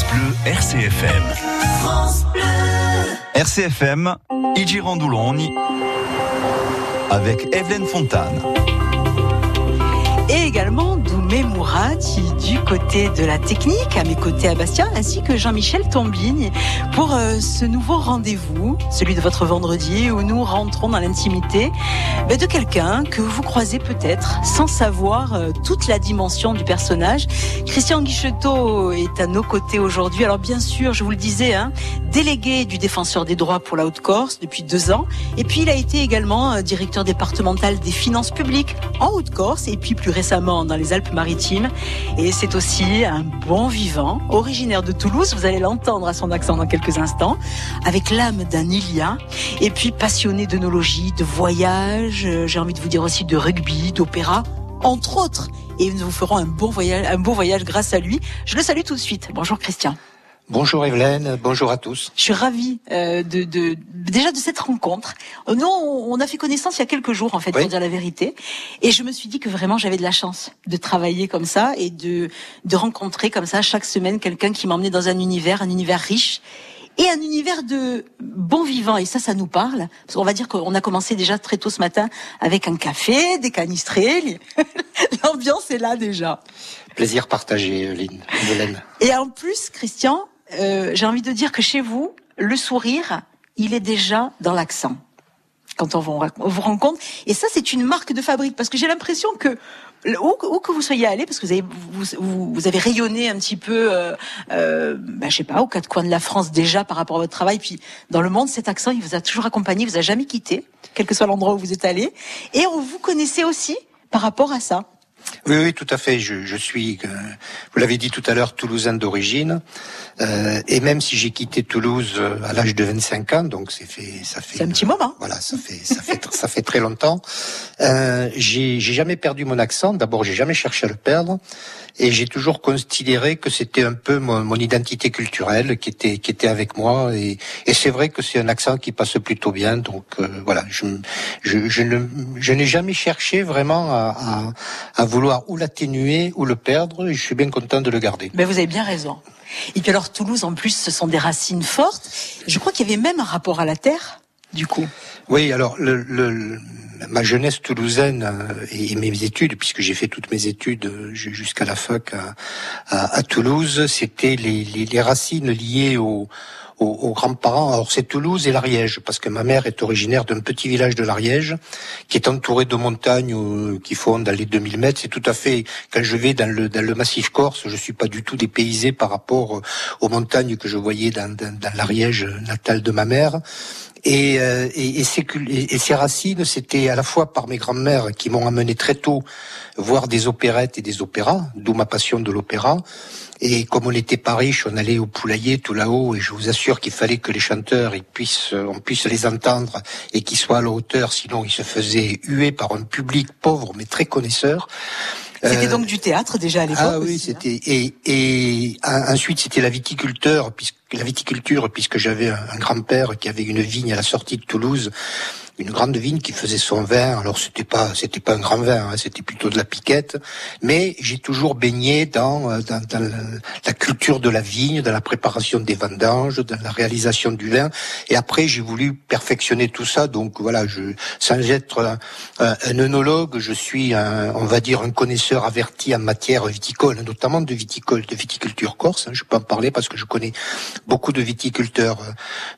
France Bleu RCFM. France Bleu. RCFM, Igi avec Evelyne Fontane Du côté de la technique, à mes côtés à Bastia, ainsi que Jean-Michel Tombigne pour euh, ce nouveau rendez-vous, celui de votre vendredi, où nous rentrons dans l'intimité ben, de quelqu'un que vous croisez peut-être sans savoir euh, toute la dimension du personnage. Christian Guichetot est à nos côtés aujourd'hui. Alors bien sûr, je vous le disais, hein, délégué du défenseur des droits pour la Haute-Corse depuis deux ans, et puis il a été également euh, directeur départemental des finances publiques en Haute-Corse, et puis plus récemment dans les Alpes-Maritimes. Et c'est aussi un bon vivant, originaire de Toulouse, vous allez l'entendre à son accent dans quelques instants, avec l'âme d'un Ilia, et puis passionné d'œnologie, de voyage, euh, j'ai envie de vous dire aussi de rugby, d'opéra, entre autres. Et nous vous ferons un bon voyage, un beau voyage grâce à lui. Je le salue tout de suite. Bonjour Christian. Bonjour Evelyne, bonjour à tous. Je suis ravie euh, de, de, déjà de cette rencontre. Nous, on a fait connaissance il y a quelques jours en fait, pour dire la vérité, et je me suis dit que vraiment j'avais de la chance de travailler comme ça et de de rencontrer comme ça chaque semaine quelqu'un qui m'emmenait dans un univers, un univers riche et un univers de bon vivant. Et ça, ça nous parle. Parce qu'on va dire qu'on a commencé déjà très tôt ce matin avec un café, des canistrés. L'ambiance est là déjà. Plaisir partagé, Evelyne. Et en plus, Christian, euh, j'ai envie de dire que chez vous, le sourire, il est déjà dans l'accent quand on vous rencontre. Et ça, c'est une marque de fabrique parce que j'ai l'impression que où, que vous soyez allé, parce que vous avez, vous, avez rayonné un petit peu, euh, euh, ben, je sais pas, aux quatre coins de la France déjà par rapport à votre travail, puis dans le monde, cet accent, il vous a toujours accompagné, il vous a jamais quitté, quel que soit l'endroit où vous êtes allé, et on vous connaissait aussi par rapport à ça. Oui, oui, tout à fait. Je, je suis, euh, vous l'avez dit tout à l'heure, toulousain d'origine. Euh, et même si j'ai quitté Toulouse euh, à l'âge de 25 ans, donc c'est fait, ça fait. un petit moment. Voilà, ça fait, ça fait, ça fait très longtemps. Euh, j'ai jamais perdu mon accent. D'abord, j'ai jamais cherché à le perdre et j'ai toujours considéré que c'était un peu mon, mon, identité culturelle qui était qui était avec moi et, et c'est vrai que c'est un accent qui passe plutôt bien donc euh, voilà je je, je ne je n'ai jamais cherché vraiment à, à, à vouloir ou l'atténuer ou le perdre et je suis bien content de le garder. Mais vous avez bien raison. Et puis alors Toulouse en plus ce sont des racines fortes. Je crois qu'il y avait même un rapport à la terre du coup. Oui alors le, le ma jeunesse toulousaine euh, et mes études, puisque j'ai fait toutes mes études euh, jusqu'à la fac à, à, Toulouse, c'était les, les, les, racines liées aux, aux, grands-parents. Alors c'est Toulouse et l'Ariège, parce que ma mère est originaire d'un petit village de l'Ariège, qui est entouré de montagnes euh, qui font dans les 2000 mètres. C'est tout à fait, quand je vais dans le, dans le massif corse, je suis pas du tout dépaysé par rapport aux montagnes que je voyais dans, dans, dans l'Ariège natal de ma mère. Et, euh, et, et, ces, et, ces, racines, c'était à la fois par mes grands-mères qui m'ont amené très tôt voir des opérettes et des opéras, d'où ma passion de l'opéra. Et comme on n'était pas riche, on allait au poulailler tout là-haut, et je vous assure qu'il fallait que les chanteurs, ils puissent, on puisse les entendre et qu'ils soient à la hauteur, sinon ils se faisaient huer par un public pauvre mais très connaisseur. C'était euh, donc du théâtre déjà à l'époque. Ah oui, hein. c'était et, et ensuite c'était la viticulture puisque la viticulture puisque j'avais un grand-père qui avait une vigne à la sortie de Toulouse une grande vigne qui faisait son vin. Alors c'était pas c'était pas un grand vin, hein, c'était plutôt de la piquette. Mais j'ai toujours baigné dans, euh, dans, dans, la culture de la vigne, dans la préparation des vendanges, dans la réalisation du vin. Et après j'ai voulu perfectionner tout ça. Donc voilà, je sans être un, un œnologue, je suis un, on va dire un connaisseur averti en matière viticole, notamment de viticole, de viticulture corse. Hein. Je peux en parler parce que je connais beaucoup de viticulteurs, euh,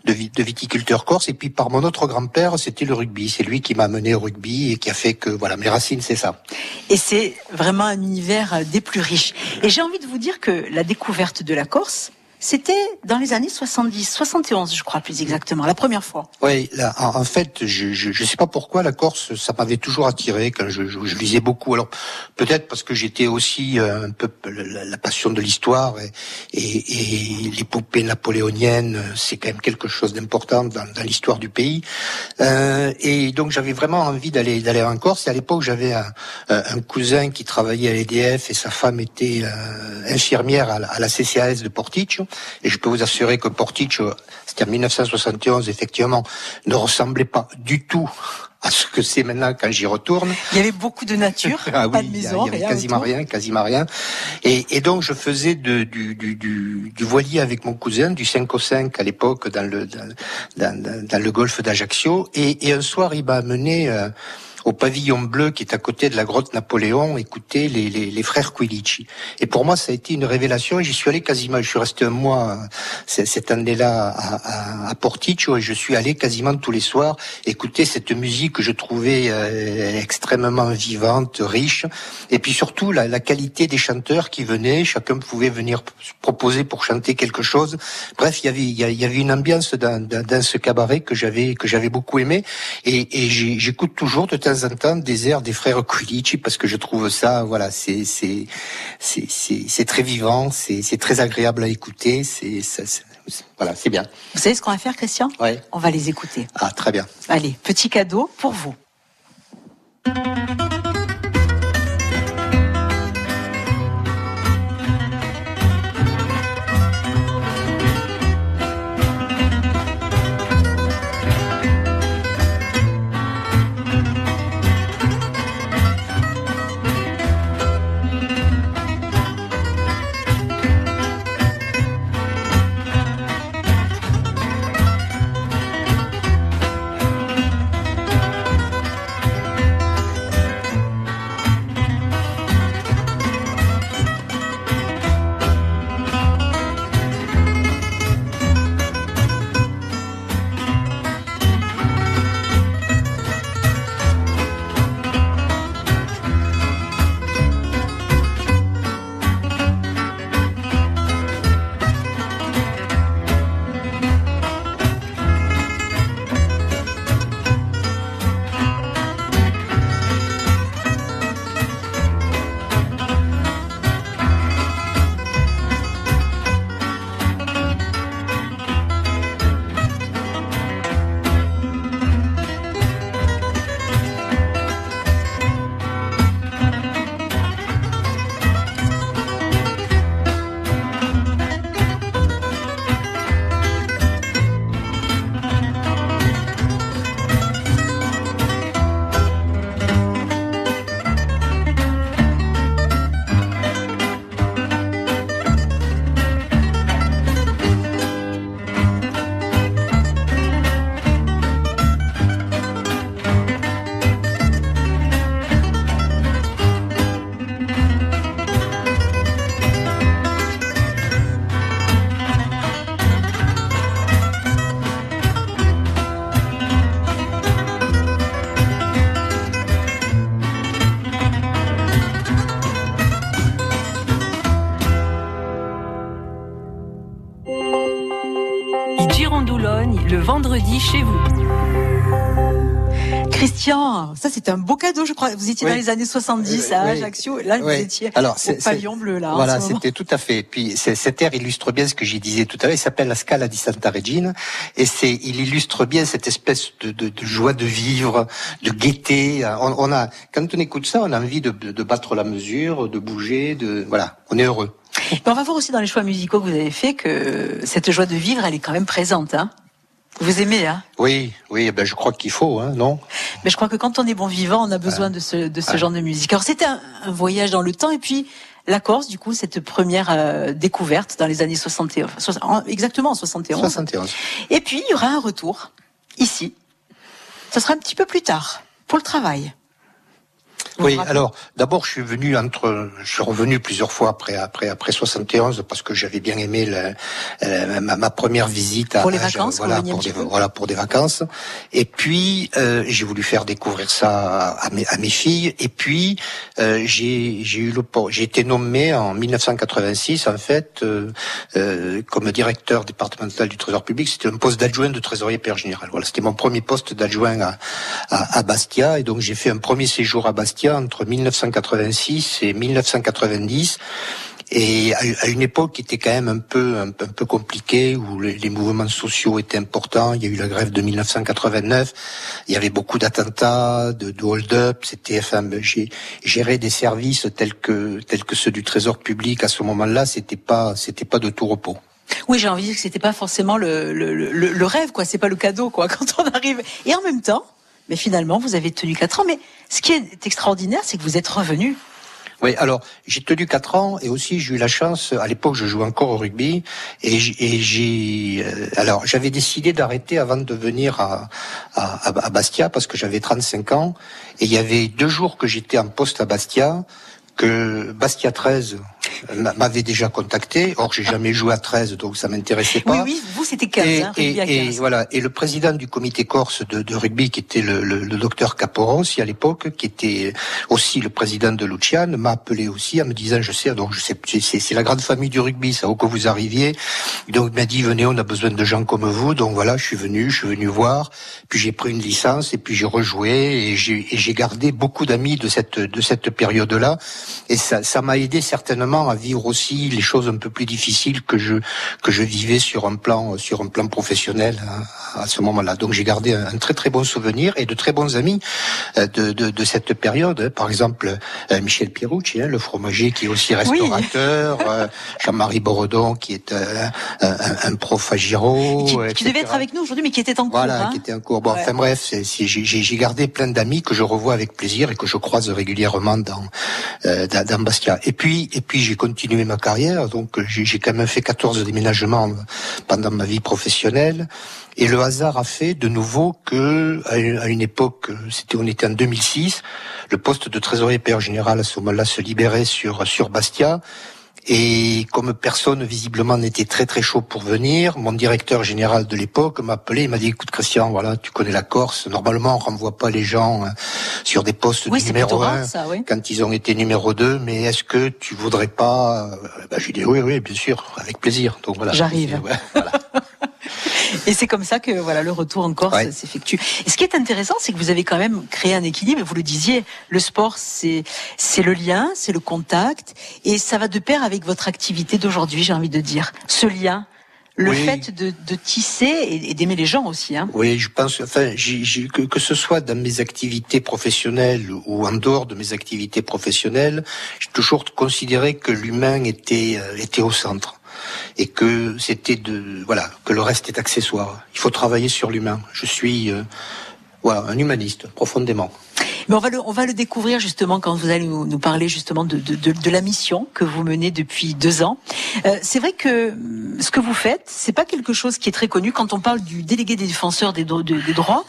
de, de viticulteurs corse. Et puis par mon autre grand-père, c'était rugby. C'est lui qui m'a mené au rugby et qui a fait que voilà mes racines, c'est ça. Et c'est vraiment un univers des plus riches. Et j'ai envie de vous dire que la découverte de la Corse, c'était dans les années 70, 71, je crois plus exactement, la première fois. Oui, là, en, fait, je, je sais pas pourquoi la Corse, ça m'avait toujours attiré quand je, je, je lisais beaucoup. Alors peut-être parce que j'étais aussi euh, un peu la, passion de l'histoire et, et, et l'épopée napoléonienne, c'est quand même quelque chose d'important dans, dans l'histoire du pays. Euh, et donc j'avais vraiment envie d'aller d'aller en Corse. Et à l'époque, j'avais un, un, cousin qui travaillait à l'EDF et sa femme était euh, infirmière à la, à la CCAS de Porticcio. Et je peux vous assurer que Portici, c'était en 1971, effectivement, ne ressemblait pas du tout à ce que c'est maintenant quand j'y retourne. Il y avait beaucoup de nature, ah pas de maison, il y avait quasiment rien, quasiment rien. Et, et donc je faisais de, du, du, du, du, voilier avec mon cousin, du 5 au 5 à l'époque dans le dans, dans, dans, le golfe d'Ajaccio. Et, et, un soir il m'a amené euh, au pavillon bleu qui est à côté de la grotte Napoléon, écouter les, les, les frères Quilici. Et pour moi, ça a été une révélation. J'y suis allé quasiment, je suis resté un mois cette année-là à, à, Porticcio et je suis allé quasiment tous les soirs écouter cette musique que je trouvais euh, extrêmement vivante, riche. Et puis surtout, la, la, qualité des chanteurs qui venaient. Chacun pouvait venir proposer pour chanter quelque chose. Bref, il y avait, il y avait une ambiance dans, dans, dans ce cabaret que j'avais, que j'avais beaucoup aimé. Et, et j'écoute toujours de temps temps des airs des frères Quilici parce que je trouve ça, voilà, c'est c'est c'est c'est très vivant, c'est c'est très agréable à écouter, c'est voilà, c'est bien. Vous savez ce qu'on va faire, Christian? Oui. On va les écouter. Ah, très bien. Allez, petit cadeau pour vous. Vendredi chez vous. Christian, ça c'est un beau cadeau, je crois. Vous étiez dans les années 70 à Ajaccio, là vous étiez Alors, au pavillon bleu là. Voilà, c'était tout à fait. Puis cet air illustre bien ce que j'ai disais tout à l'heure. Il s'appelle la Scala di Santa Regina et c'est, il illustre bien cette espèce de, de, de, joie de vivre, de gaieté. On, on, a, quand on écoute ça, on a envie de, de battre la mesure, de bouger, de voilà, on est heureux. on va voir aussi dans les choix musicaux que vous avez fait que cette joie de vivre, elle est quand même présente. Hein vous aimez, hein? Oui, oui, ben je crois qu'il faut, hein, non? Mais je crois que quand on est bon vivant, on a besoin de ce, de ce genre de musique. Alors c'était un, voyage dans le temps, et puis la Corse, du coup, cette première euh, découverte dans les années 71, exactement en 71. 71. Et puis il y aura un retour ici. Ça sera un petit peu plus tard pour le travail. Oui, alors d'abord je suis venu entre, je suis revenu plusieurs fois après après après 71 parce que j'avais bien aimé le, ma, première visite à, pour les vacances, voilà pour des, voilà pour des vacances. Et puis euh, j'ai voulu faire découvrir ça à mes, à mes filles. Et puis euh, j'ai j'ai eu le j'ai été nommé en 1986 en fait euh, euh, comme directeur départemental du Trésor public. C'était un poste d'adjoint de trésorier père général. Voilà, c'était mon premier poste d'adjoint à, à, à Bastia et donc j'ai fait un premier séjour à Bastia entre 1986 et 1990 et à une époque qui était quand même un peu un, peu compliquée où les, mouvements sociaux étaient importants. Il y a eu la grève de 1989. Il y avait beaucoup d'attentats, de, hold-up. C'était enfin géré des services tels que tels que ceux du Trésor public à ce moment-là. C'était pas c'était pas de tout repos. Oui, j'ai envie de dire que c'était pas forcément le, le, le rêve, quoi. C'est pas le cadeau, quoi, quand on arrive. Et en même temps, mais finalement, vous avez tenu quatre ans. Mais ce qui est extraordinaire, c'est que vous êtes revenu. Oui, alors j'ai tenu quatre ans et aussi j'ai eu la chance. À l'époque, je jouais encore au rugby et j'ai. Euh, alors j'avais décidé d'arrêter avant de venir à, à, à Bastia parce que j'avais 35 ans et il y avait deux jours que j'étais en poste à Bastia que Bastia 13 m'avait déjà contacté. Or, j'ai jamais joué à 13, donc ça m'intéressait pas. Oui, oui, vous c'était 15, et, hein, et, 15. et, voilà. Et le président du comité corse de, de rugby, qui était le, le, le docteur Caporossi à l'époque, qui était aussi le président de Luciane, m'a appelé aussi en me disant, je sais, donc je sais, c'est la grande famille du rugby, ça, où que vous arriviez. Donc il m'a dit, venez, on a besoin de gens comme vous. Donc voilà, je suis venu, je suis venu voir. Puis j'ai pris une licence et puis j'ai rejoué et j'ai gardé beaucoup d'amis de cette de cette période-là. Et ça m'a aidé certainement à vivre aussi les choses un peu plus difficiles que je que je vivais sur un plan sur un plan professionnel hein, à, ce moment-là. Donc j'ai gardé un, très très bon souvenir et de très bons amis euh, de, de, de cette période. Par exemple euh, Michel Pierucci, hein, le fromager qui est aussi restaurateur, euh, Jean-Marie Boredon qui est un, un, un prof à Giraud, qui, qui devait être avec nous aujourd'hui mais qui était en cours. Voilà, hein. qui était en cours. Bon, enfin bref, j'ai gardé plein d'amis que je revois avec plaisir et que je croise régulièrement dans dans Bastia. Et puis et puis j'ai continué ma carrière, donc j'ai quand même fait 14 déménagements pendant ma vie professionnelle. Et le hasard a fait de nouveau que, à une époque, c'était, on était en 2006, le poste de trésorier père général à ce moment-là se libérait sur, sur Bastia. Et comme personne visiblement n'était très très chaud pour venir, mon directeur général de l'époque m'a appelé, il m'a dit écoute Christian, voilà, tu connais la Corse, normalement on renvoie pas les gens hein, sur des postes oui, numéro un oui. quand ils ont été numéro 2, mais est-ce que tu voudrais pas bah, J'ai dit oui oui bien sûr, avec plaisir. Donc voilà. J'arrive. Ouais, voilà. Et c'est comme ça que voilà le retour en Corse ouais. s'effectue. Et ce qui est intéressant, c'est que vous avez quand même créé un équilibre. Vous le disiez, le sport, c'est c'est le lien, c'est le contact, et ça va de pair avec votre activité d'aujourd'hui. J'ai envie de dire ce lien. Le oui. fait de, de tisser et, et d'aimer les gens aussi. Hein. Oui, je pense. Enfin, j j que, que ce soit dans mes activités professionnelles ou en dehors de mes activités professionnelles, j'ai toujours considéré que l'humain était était au centre et que c'était de voilà que le reste est accessoire. Il faut travailler sur l'humain. Je suis euh, voilà un humaniste profondément. Mais on va le, on va le découvrir justement quand vous allez nous, parler justement de, de, de, la mission que vous menez depuis deux ans. Euh, c'est vrai que ce que vous faites, c'est pas quelque chose qui est très connu. Quand on parle du délégué des défenseurs des droits,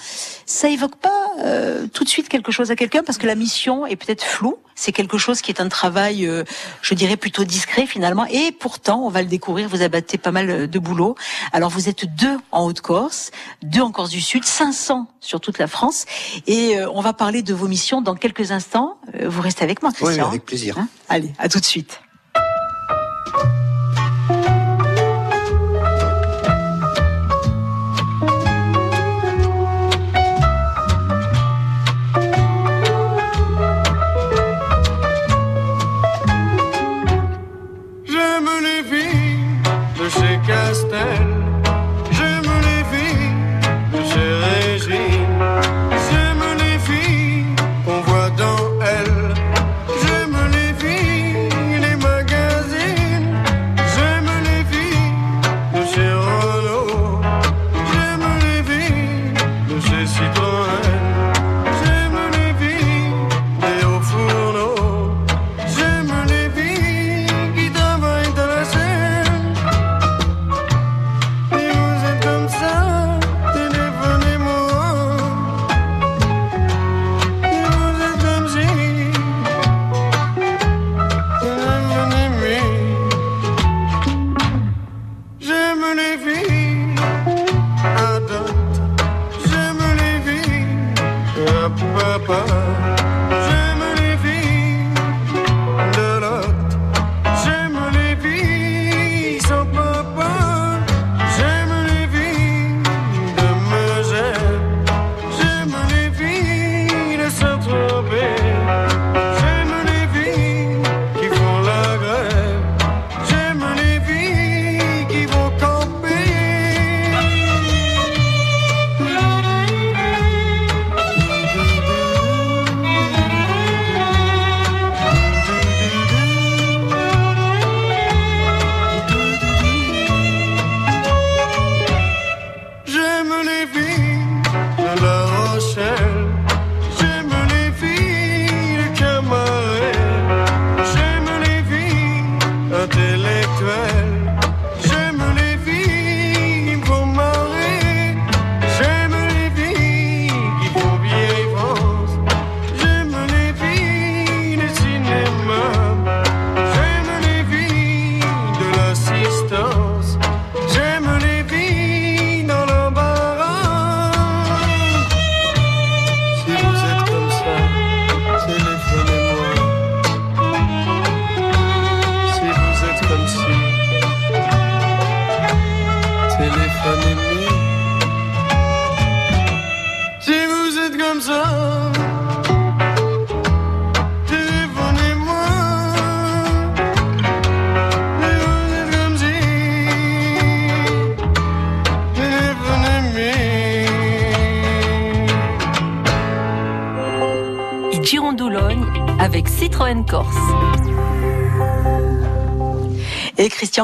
ça évoque pas euh, tout de suite quelque chose à quelqu'un parce que la mission est peut-être floue. C'est quelque chose qui est un travail, euh, je dirais, plutôt discret finalement. Et pourtant, on va le découvrir, vous abattez pas mal de boulot. Alors vous êtes deux en Haute-Corse, deux en Corse du Sud, 500 sur toute la France. Et euh, on va parler de vos missions dans quelques instants. Euh, vous restez avec moi, Christian. Oui, avec plaisir. Hein? Allez, à tout de suite.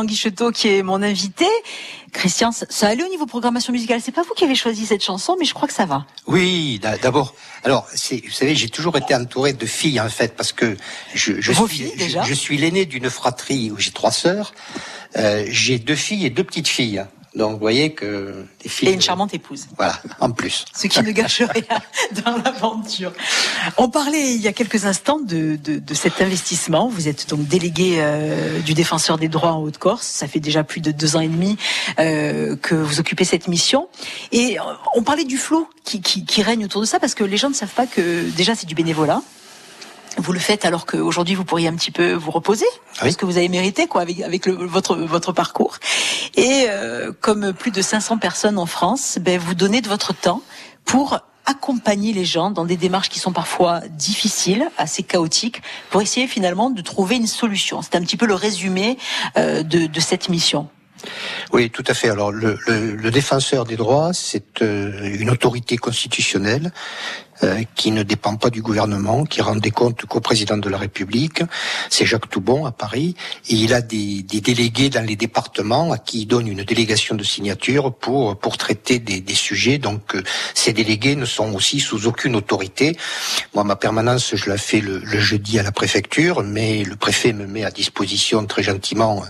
Guichetot qui est mon invité. Christian, ça allait au niveau programmation musicale. C'est pas vous qui avez choisi cette chanson, mais je crois que ça va. Oui, d'abord. Alors, vous savez, j'ai toujours été entouré de filles en fait, parce que je, je Vos suis, filles, déjà je, je suis l'aîné d'une fratrie où j'ai trois sœurs. Euh, j'ai deux filles et deux petites filles. Donc, vous voyez que des filles. Et une charmante épouse. Voilà, en plus. Ce qui ne gâche rien dans l'aventure. On parlait il y a quelques instants de, de, cet investissement. Vous êtes donc délégué euh, du défenseur des droits en Haute-Corse. Ça fait déjà plus de deux ans et demi euh, que vous occupez cette mission. Et euh, on parlait du flot qui, qui, qui règne autour de ça parce que les gens ne savent pas que déjà c'est du bénévolat. Vous le faites alors qu'aujourd'hui vous pourriez un petit peu vous reposer, Oui. ce que vous avez mérité quoi avec, avec le- votre votre parcours. Et euh, comme plus de 500 personnes en France, ben, vous donnez de votre temps pour accompagner les gens dans des démarches qui sont parfois difficiles, assez chaotiques, pour essayer finalement de trouver une solution. C'est un petit peu le résumé euh, de, de cette mission. Oui, tout à fait. Alors, le, le, le défenseur des droits, c'est euh, une autorité constitutionnelle euh, qui ne dépend pas du gouvernement, qui rend des comptes qu'au président de la République. C'est Jacques Toubon à Paris, et il a des, des délégués dans les départements à qui il donne une délégation de signature pour pour traiter des, des sujets. Donc, euh, ces délégués ne sont aussi sous aucune autorité. Moi, ma permanence, je la fais le, le jeudi à la préfecture, mais le préfet me met à disposition très gentiment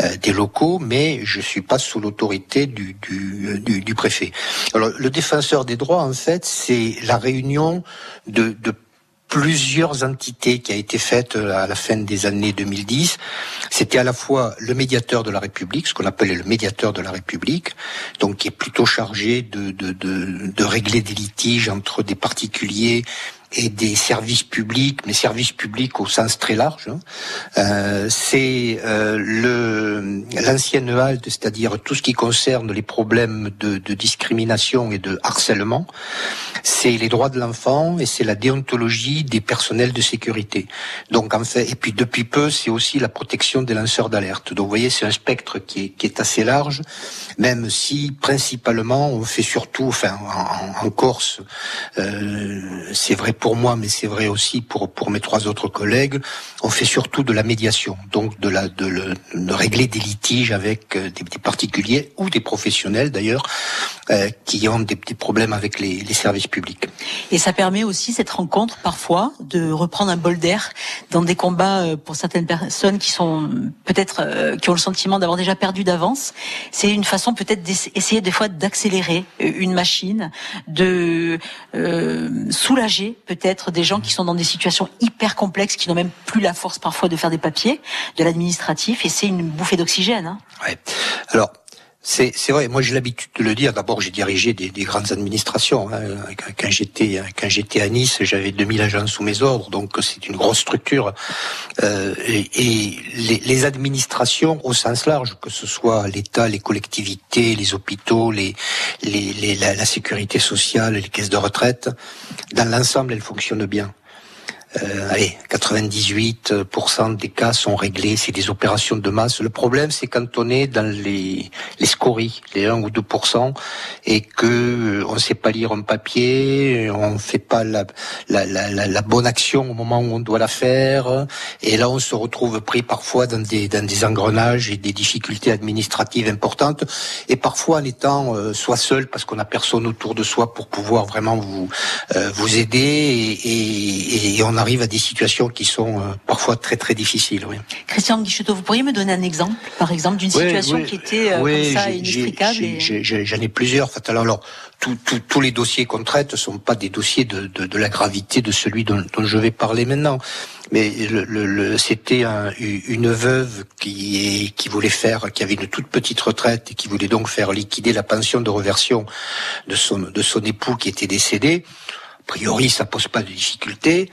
euh, des locaux, mais je suis pas sous l'autorité du, du, du, du préfet. Alors, le défenseur des droits, en fait, c'est la réunion de, plusieurs entités qui a été faite à la fin des années 2010. C'était à la fois le médiateur de la République, ce qu'on appelait le médiateur de la République, donc qui est plutôt chargé de régler des litiges entre des particuliers et des services publics, mais services publics au sens très large. hein. Euh, c'est euh, le l'ancienne halte, c'est-à-dire tout ce qui concerne les problèmes de, de discrimination et de harcèlement. C'est les droits de l'enfant et c'est la déontologie des personnels de sécurité. Donc en fait, et puis depuis peu, c'est aussi la protection des lanceurs d'alerte. Donc vous voyez, c'est un spectre qui est, qui est assez large, même si principalement on fait surtout, enfin en, en Corse, euh, c'est vrai pour moi, mais c'est vrai aussi pour pour mes trois autres collègues. On fait surtout de la médiation, donc de la de, le- de régler des litiges avec euh, des, des particuliers ou des professionnels d'ailleurs euh, qui ont des petits problèmes avec les, les services publics. Et ça permet aussi cette rencontre parfois de reprendre un bol d'air dans des combats euh, pour certaines personnes qui sont peut-être euh, qui ont le sentiment d'avoir déjà perdu d'avance. C'est une façon peut-être d'essayer des fois d'accélérer euh, une machine, de euh, soulager peut-être des gens qui sont dans des situations hyper complexes, qui n'ont même plus la force parfois de faire des papiers, de l'administratif. Et c'est une bouffée d'oxygène. Hein. Ouais. Alors, c'est vrai. Moi, j'ai l'habitude de le dire. D'abord, j'ai dirigé des, des grandes administrations. hein. Quand- Quand j'étais quand j'étais à Nice, j'avais 2000 agents sous mes ordres, donc c'est une grosse structure. Euh, et et les, les administrations au sens large, que ce soit l'État, les collectivités, les hôpitaux, les, les, les- la, la sécurité sociale, les caisses de retraite, dans l'ensemble, elles fonctionnent bien. Euh, allez, 98% des cas sont réglés, c'est des opérations de masse. Le problème, c'est quand on est dans les, les scories, les 1 ou 2%, et que euh, on sait pas lire un papier, on fait pas la, la, la, la, bonne action au moment où on doit la faire, et là on se retrouve pris parfois dans des, dans des engrenages et des difficultés administratives importantes, et parfois en étant euh, soit seul parce qu'on a personne autour de soi pour pouvoir vraiment vous euh, vous aider, et, et, et on arrive à des situations qui sont euh, parfois très très difficiles. Oui. Christian Guichetot, vous pourriez me donner un exemple, par exemple, d'une Oui, situation oui, qui était euh, comme ça inextricable et- J'en ai plusieurs. Alors, alors, tout- tout- tous les dossiers qu'on traite ne sont pas des dossiers de, de, de la gravité de celui dont, dont je vais parler maintenant. Mais le, le- le- c'était un- une veuve qui, est, qui voulait faire, qui avait une toute petite retraite et qui voulait donc faire liquider la pension de reversion de son, de son époux qui était décédé. A priori, ça pose pas de difficulté.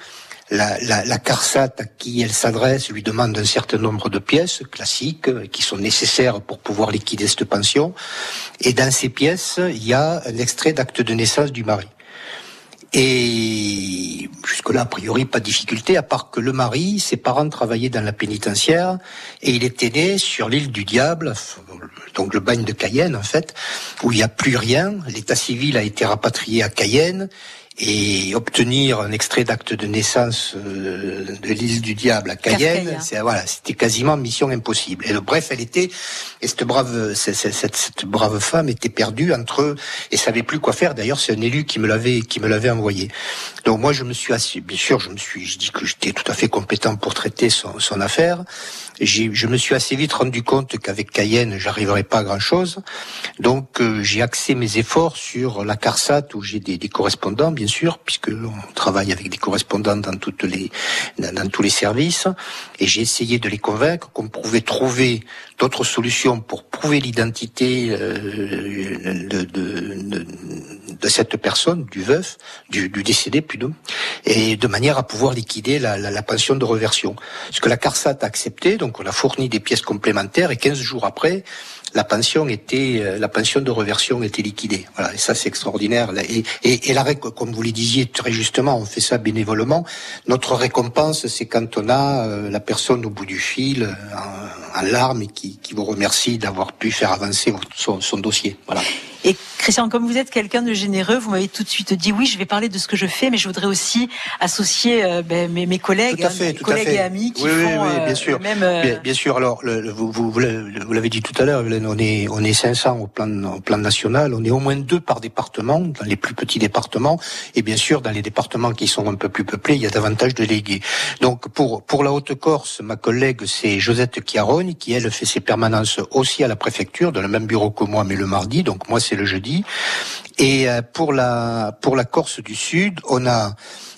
La, la, la à qui elle s'adresse lui demande un certain nombre de pièces classiques euh, qui sont nécessaires pour pouvoir liquider cette pension. Et dans ces pièces, il y a un extrait d'acte de naissance du mari. Et jusque-là, a priori, pas de difficulté, à part que le mari, ses parents travaillaient dans la pénitentiaire, et il était né sur l'île du Diable, donc le bagne de Cayenne, en fait, où il n'y a plus rien. L'état civil a été rapatrié à Cayenne, et obtenir un extrait d'acte de naissance euh, de l'île du diable à Cayenne, c'est voilà, c'était quasiment mission impossible. Et bref, elle était et cette brave cette, cette, cette, brave femme était perdue entre eux et savait plus quoi faire. D'ailleurs, c'est un élu qui me l'avait qui me l'avait envoyé. Donc moi, je me suis assis, bien sûr, je me suis, je dis que j'étais tout à fait compétent pour traiter son, son affaire je me suis assez vite rendu compte qu'avec Cayenne, j'arriverais pas à grand chose. Donc, euh, j'ai axé mes efforts sur la CARSAT où j'ai des, des, correspondants, bien sûr, puisque on travaille avec des correspondants dans toutes les, dans tous les services. Et j'ai essayé de les convaincre qu'on pouvait trouver d'autres solutions pour prouver l'identité euh, de, de, de, cette personne, du veuf, du, du, décédé plutôt, et de manière à pouvoir liquider la, la, la pension de reversion. Ce que la CARSAT a accepté, donc on a fourni des pièces complémentaires, et 15 jours après, la pension était, euh, la pension de reversion était liquidée. Voilà, et ça c'est extraordinaire. Et, et, et l'arrêt, comme vous le disiez très justement, on fait ça bénévolement. Notre récompense, c'est quand on a euh, la personne au bout du fil, euh, en, en larmes, et qui, qui vous remercie d'avoir pu faire avancer son, son dossier. Voilà. Christian, comme vous êtes quelqu'un de généreux, vous m'avez tout de suite dit oui, je vais parler de ce que je fais, mais je voudrais aussi associer euh, ben, mes, mes, collègues, fait, mes collègues et amis qui oui, font oui, oui, bien sûr. même. Euh... Bien, bien, sûr. Alors, le, vous, vous, vous l'avez dit tout à l'heure, on est on est 500 au plan au plan national. On est au moins deux par département, dans les plus petits départements, et bien sûr dans les départements qui sont un peu plus peuplés, il y a davantage de délégués. Donc pour pour la Haute-Corse, ma collègue c'est Josette Chiarogne qui elle fait ses permanences aussi à la préfecture, dans le même bureau que moi, mais le mardi. Donc moi c'est le jeudi. Et euh, pour la pour la Corse du Sud, on a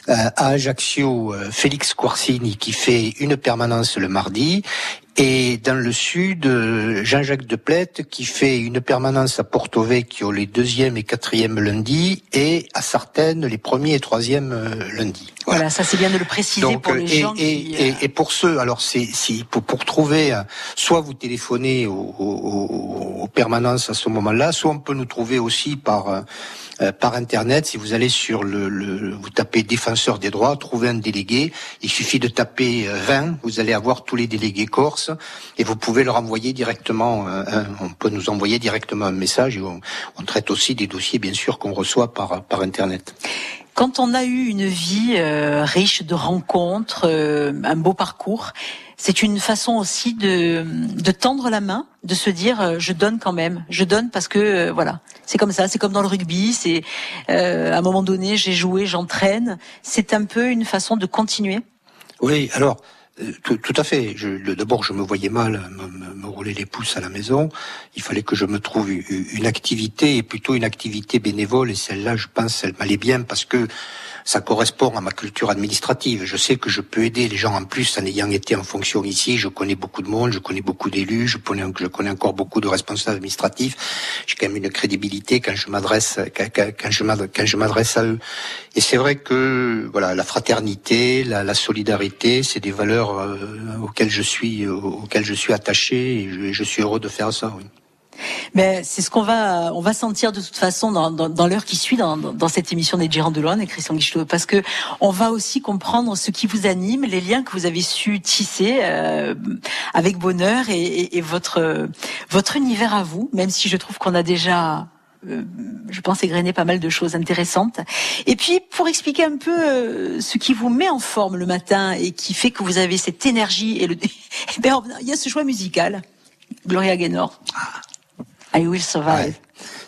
euh, à Ajaccio Félix Quarcini qui fait une permanence le mardi et dans le sud, Jean-Jacques Deplette qui fait une permanence à Porto Vecchio les deuxième et quatrième lundis et à Sartène les premiers et troisièmes lundis. Voilà, voilà ça c'est bien de le préciser Donc, pour les et, gens et, qui... et, et, pour ceux, alors c'est si pour, pour trouver, soit vous téléphonez aux, aux, aux permanences à ce moment-là, soit on peut nous trouver aussi par euh, par internet. Si vous allez sur le, le, vous tapez défenseur des droits, trouvez un délégué. Il suffit de taper 20, vous allez avoir tous les délégués corse et vous pouvez leur envoyer directement. Euh, on peut nous envoyer directement un message. Et on, on traite aussi des dossiers, bien sûr, qu'on reçoit par par internet. Quand on a eu une vie euh, riche de rencontres, euh, un beau parcours, c'est une façon aussi de, de tendre la main, de se dire euh, je donne quand même, je donne parce que euh, voilà, c'est comme ça, c'est comme dans le rugby, c'est euh, à un moment donné j'ai joué, j'entraîne, c'est un peu une façon de continuer. Oui, alors tout, tout, à fait. D'abord, je me voyais mal me, me, me, rouler les pouces à la maison. Il fallait que je me trouve une activité, et plutôt une activité bénévole. Et celle-là, je pense, elle m'allait bien parce que ça correspond à ma culture administrative. Je sais que je peux aider les gens en plus en ayant été en fonction ici. Je connais beaucoup de monde, je connais beaucoup d'élus, je connais, encore beaucoup de responsables administratifs. J'ai quand même une crédibilité quand je m'adresse, quand, je m'adresse à eux. Et c'est vrai que voilà, la fraternité, la, la solidarité, c'est des valeurs euh, auxquelles je suis, auxquelles je suis attaché et je, je suis heureux de faire ça. Oui. Mais c'est ce qu'on va, on va sentir de toute façon dans, dans, dans l'heure qui suit dans, dans, cette émission des Gérants de Loine et Christian Guichetot, parce que on va aussi comprendre ce qui vous anime, les liens que vous avez su tisser euh, avec bonheur et, et, et, votre votre univers à vous, même si je trouve qu'on a déjà euh, je pense égrener pas mal de choses intéressantes. Et puis pour expliquer un peu euh, ce qui vous met en forme le matin et qui fait que vous avez cette énergie et le, eh il y a ce choix musical, Gloria Gaynor. I Will Survive. Ouais.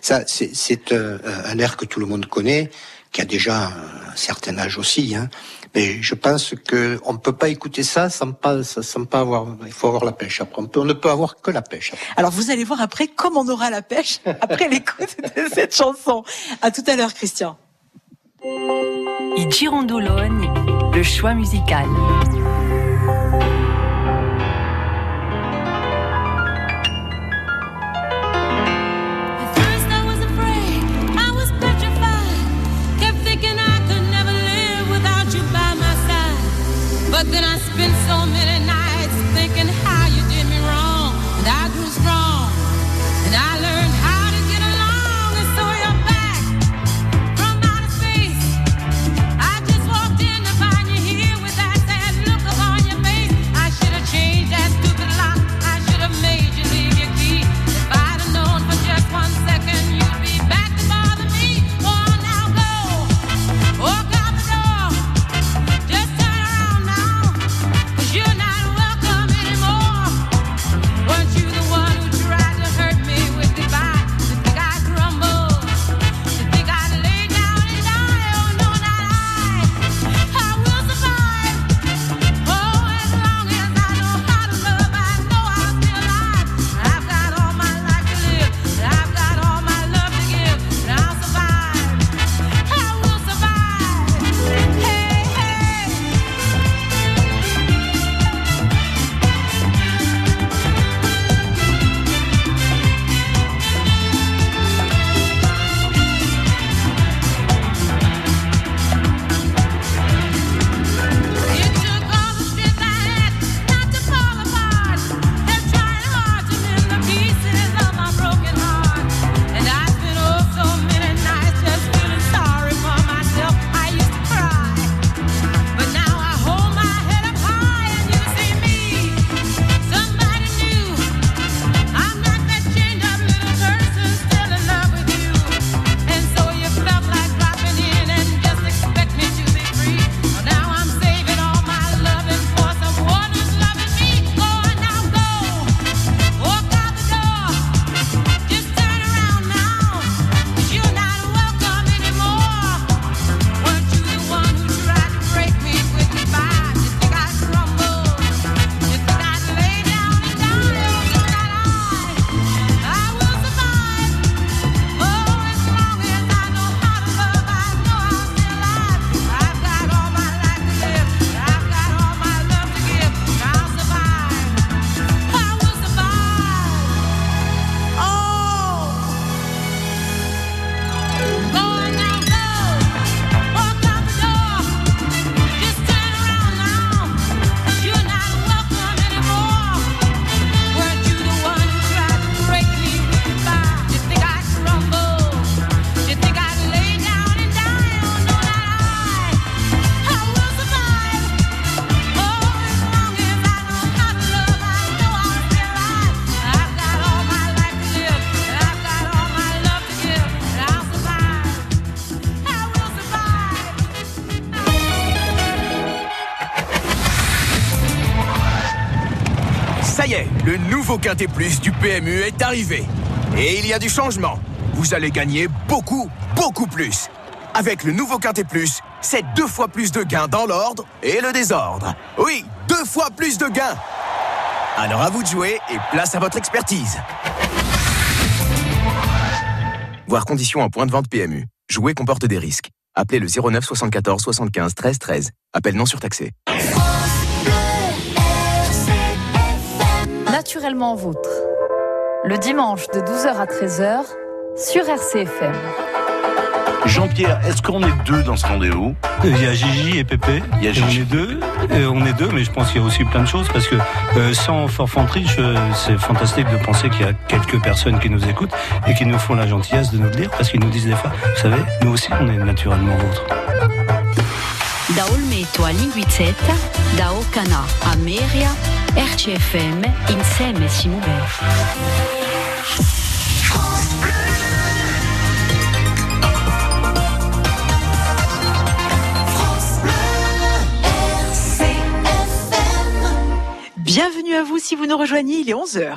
Ça, c'est euh, un air que tout le monde connaît, qui a déjà un certain âge aussi. Hein. Mais je pense que on ne peut pas écouter ça sans pas, sans pas avoir. Il faut avoir la pêche. Après, on, peut, on ne peut avoir que la pêche. Après. Alors vous allez voir après comme on aura la pêche après l'écoute de cette chanson. À tout à l'heure, Christian. Et Girondologne, le choix musical. Nouveau Quintet Plus du PMU est arrivé. Et il y a du changement. Vous allez gagner beaucoup, beaucoup plus. Avec le nouveau Quintet Plus, c'est deux fois plus de gains dans l'ordre et le désordre. Oui, deux fois plus de gains. Alors à vous de jouer et place à votre expertise. Voir conditions en point de vente PMU. Jouer comporte des risques. Appelez le 09 74 75 13 13. Appel non surtaxé. Naturellement vôtre. Le dimanche de 12h à 13h sur RCFM. Jean-Pierre, est-ce qu'on est deux dans ce rendez-vous? Il y a Gigi et Pépé. Il y a Et Gigi. On est deux. Et on est deux, mais je pense qu'il y a aussi plein de choses parce que euh, sans forfanterie, c'est fantastique de penser qu'il y a quelques personnes qui nous écoutent et qui nous font la gentillesse de nous le dire parce qu'ils nous disent des fois, vous savez, nous aussi on est naturellement vôtres. Da Olmeto a Linguizzetta, da Ocana a Meria, RCFM insieme siamo bene. Bienvenue à vous si vous nous rejoignez, il est 11h.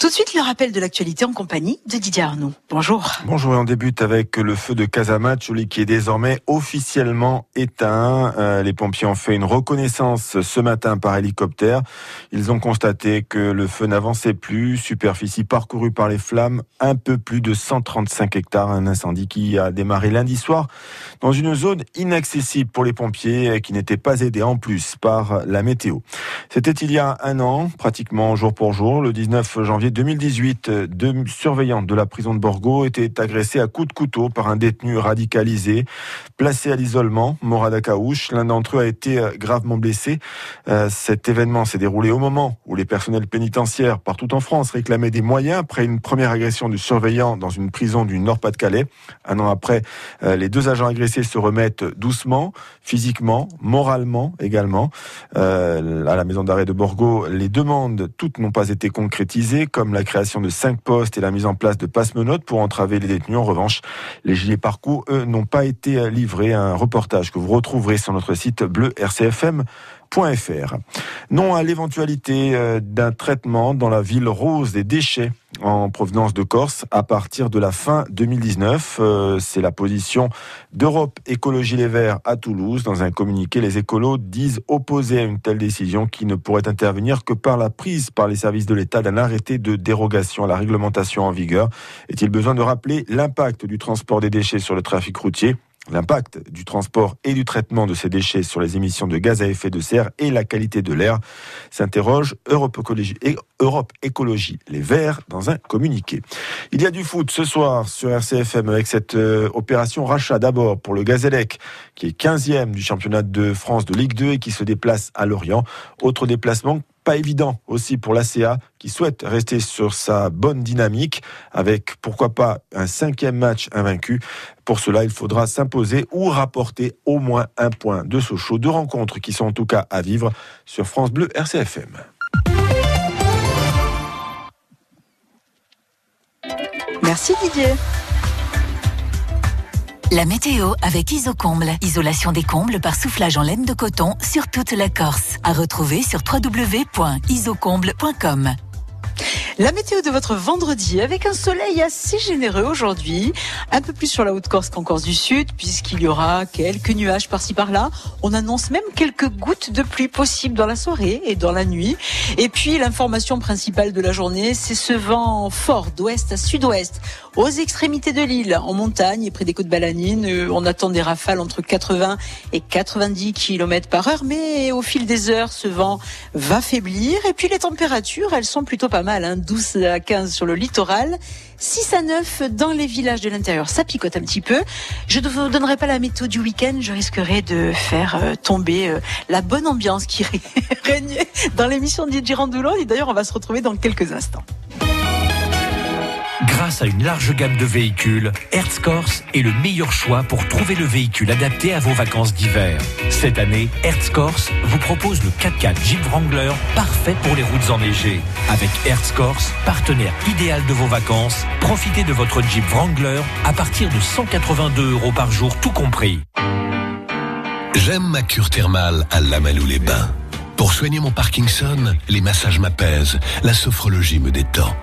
Tout de suite, le rappel de l'actualité en compagnie de Didier Arnaud. Bonjour. Bonjour et on débute avec le feu de Casamacholi qui est désormais officiellement éteint. Euh, les pompiers ont fait une reconnaissance ce matin par hélicoptère. Ils ont constaté que le feu n'avançait plus, superficie parcourue par les flammes, un peu plus de 135 hectares, un incendie qui a démarré lundi soir dans une zone inaccessible pour les pompiers et qui n'était pas aidée en plus par la météo. C'était il y a un an, pratiquement jour pour jour, le 19 janvier 2018, deux surveillants de la prison de Borgo étaient agressés à coups de couteau par un détenu radicalisé, placé à l'isolement, Morad Akaouche. L'un d'entre eux a été euh, gravement blessé. Euh, Cet événement s'est déroulé au moment où les personnels pénitentiaires partout en France réclamaient des moyens après une première agression du surveillant dans une prison du Nord-Pas-de-Calais. Un an après, euh, les deux agents agressés se remettent doucement, physiquement, moralement également. Euh, à la maison d'arrêt de Borgo, les demandes, toutes n'ont pas été concrétisées, comme la création de cinq postes et la mise en place de passe-menottes pour entraver les détenus. En revanche, les gilets parcours, eux, n'ont pas été livrés. Un reportage que vous retrouverez sur notre site bleu RCFM. Non à l'éventualité euh, d'un traitement dans la ville rose des déchets en provenance de Corse à partir de la fin 2019. Euh, C'est la position d'Europe Écologie Les Verts à Toulouse. Dans un communiqué, les écolos disent opposer à une telle décision qui ne pourrait intervenir que par la prise par les services de l'État d'un arrêté de dérogation à la réglementation en vigueur. Est-il besoin de rappeler l'impact du transport des déchets sur le trafic routier? L'impact du transport et du traitement de ces déchets sur les émissions de gaz à effet de serre et la qualité de l'air s'interroge Europe Écologie, Les Verts dans un communiqué. Il y a du foot ce soir sur RCFM avec cette euh, opération rachat d'abord pour le Gazélec qui est 15e du championnat de France de Ligue 2 et qui se déplace à Lorient. Autre déplacement pas évident aussi pour l'ACA qui souhaite rester sur sa bonne dynamique avec pourquoi pas un cinquième match invaincu. Pour cela, il faudra s'imposer ou rapporter au moins un point de Sochaux. Deux rencontres qui sont en tout cas à vivre sur France Bleu RCFM. Merci Didier. La météo avec Isocomble. Isolation des combles par soufflage en laine de coton sur toute la Corse. À retrouver sur www.isocomble.com. La météo de votre vendredi avec un soleil assez généreux aujourd'hui, un peu plus sur la Haute-Corse qu'en Corse du Sud, puisqu'il y aura quelques nuages par-ci par-là. On annonce même quelques gouttes de pluie possibles dans la soirée et dans la nuit. Et puis l'information principale de la journée, c'est ce vent fort d'ouest à sud-ouest aux extrémités de l'île, en montagne et près des côtes balanines. Euh, On attend des rafales entre 80 et 90 km par heure, mais au fil des heures, ce vent va faiblir. Et puis les températures, elles sont plutôt pas mal, hein, 12 à 15 sur le littoral, 6 à 9 dans les villages de l'intérieur. Ça picote un petit peu. Je ne vous donnerai pas la météo du week-end, je risquerai de faire euh, tomber euh, la bonne ambiance qui régnait dans l'émission de Didier. Et d'ailleurs, on va se retrouver dans quelques instants. Grâce à une large gamme de véhicules, Hertz Corse est le meilleur choix pour trouver le véhicule adapté à vos vacances d'hiver. Cette année, Hertz Corse vous propose le 4x4 Jeep Wrangler, parfait pour les routes enneigées. Avec Hertz Corse, partenaire idéal de vos vacances, profitez de votre Jeep Wrangler à partir de 182 euros par jour, tout compris. J'aime ma cure thermale à Lamalou-les-Bains. Pour soigner mon Parkinson, les massages m'apaisent, la sophrologie me détend.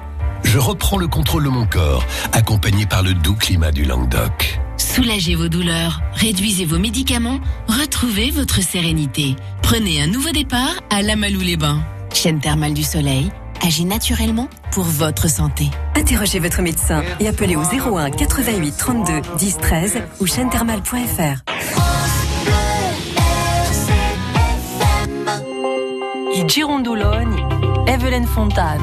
Je reprends le contrôle de mon corps, accompagné par le doux climat du Languedoc. Soulagez vos douleurs, réduisez vos médicaments, retrouvez votre sérénité. Prenez un nouveau départ à Lamalou-les-Bains. Chaîne thermale du soleil agit naturellement pour votre santé. Interrogez votre médecin et appelez au 01 88 32 10 13 ou chaîne-thermale.fr. I Girondoloni, Evelyn Fontane.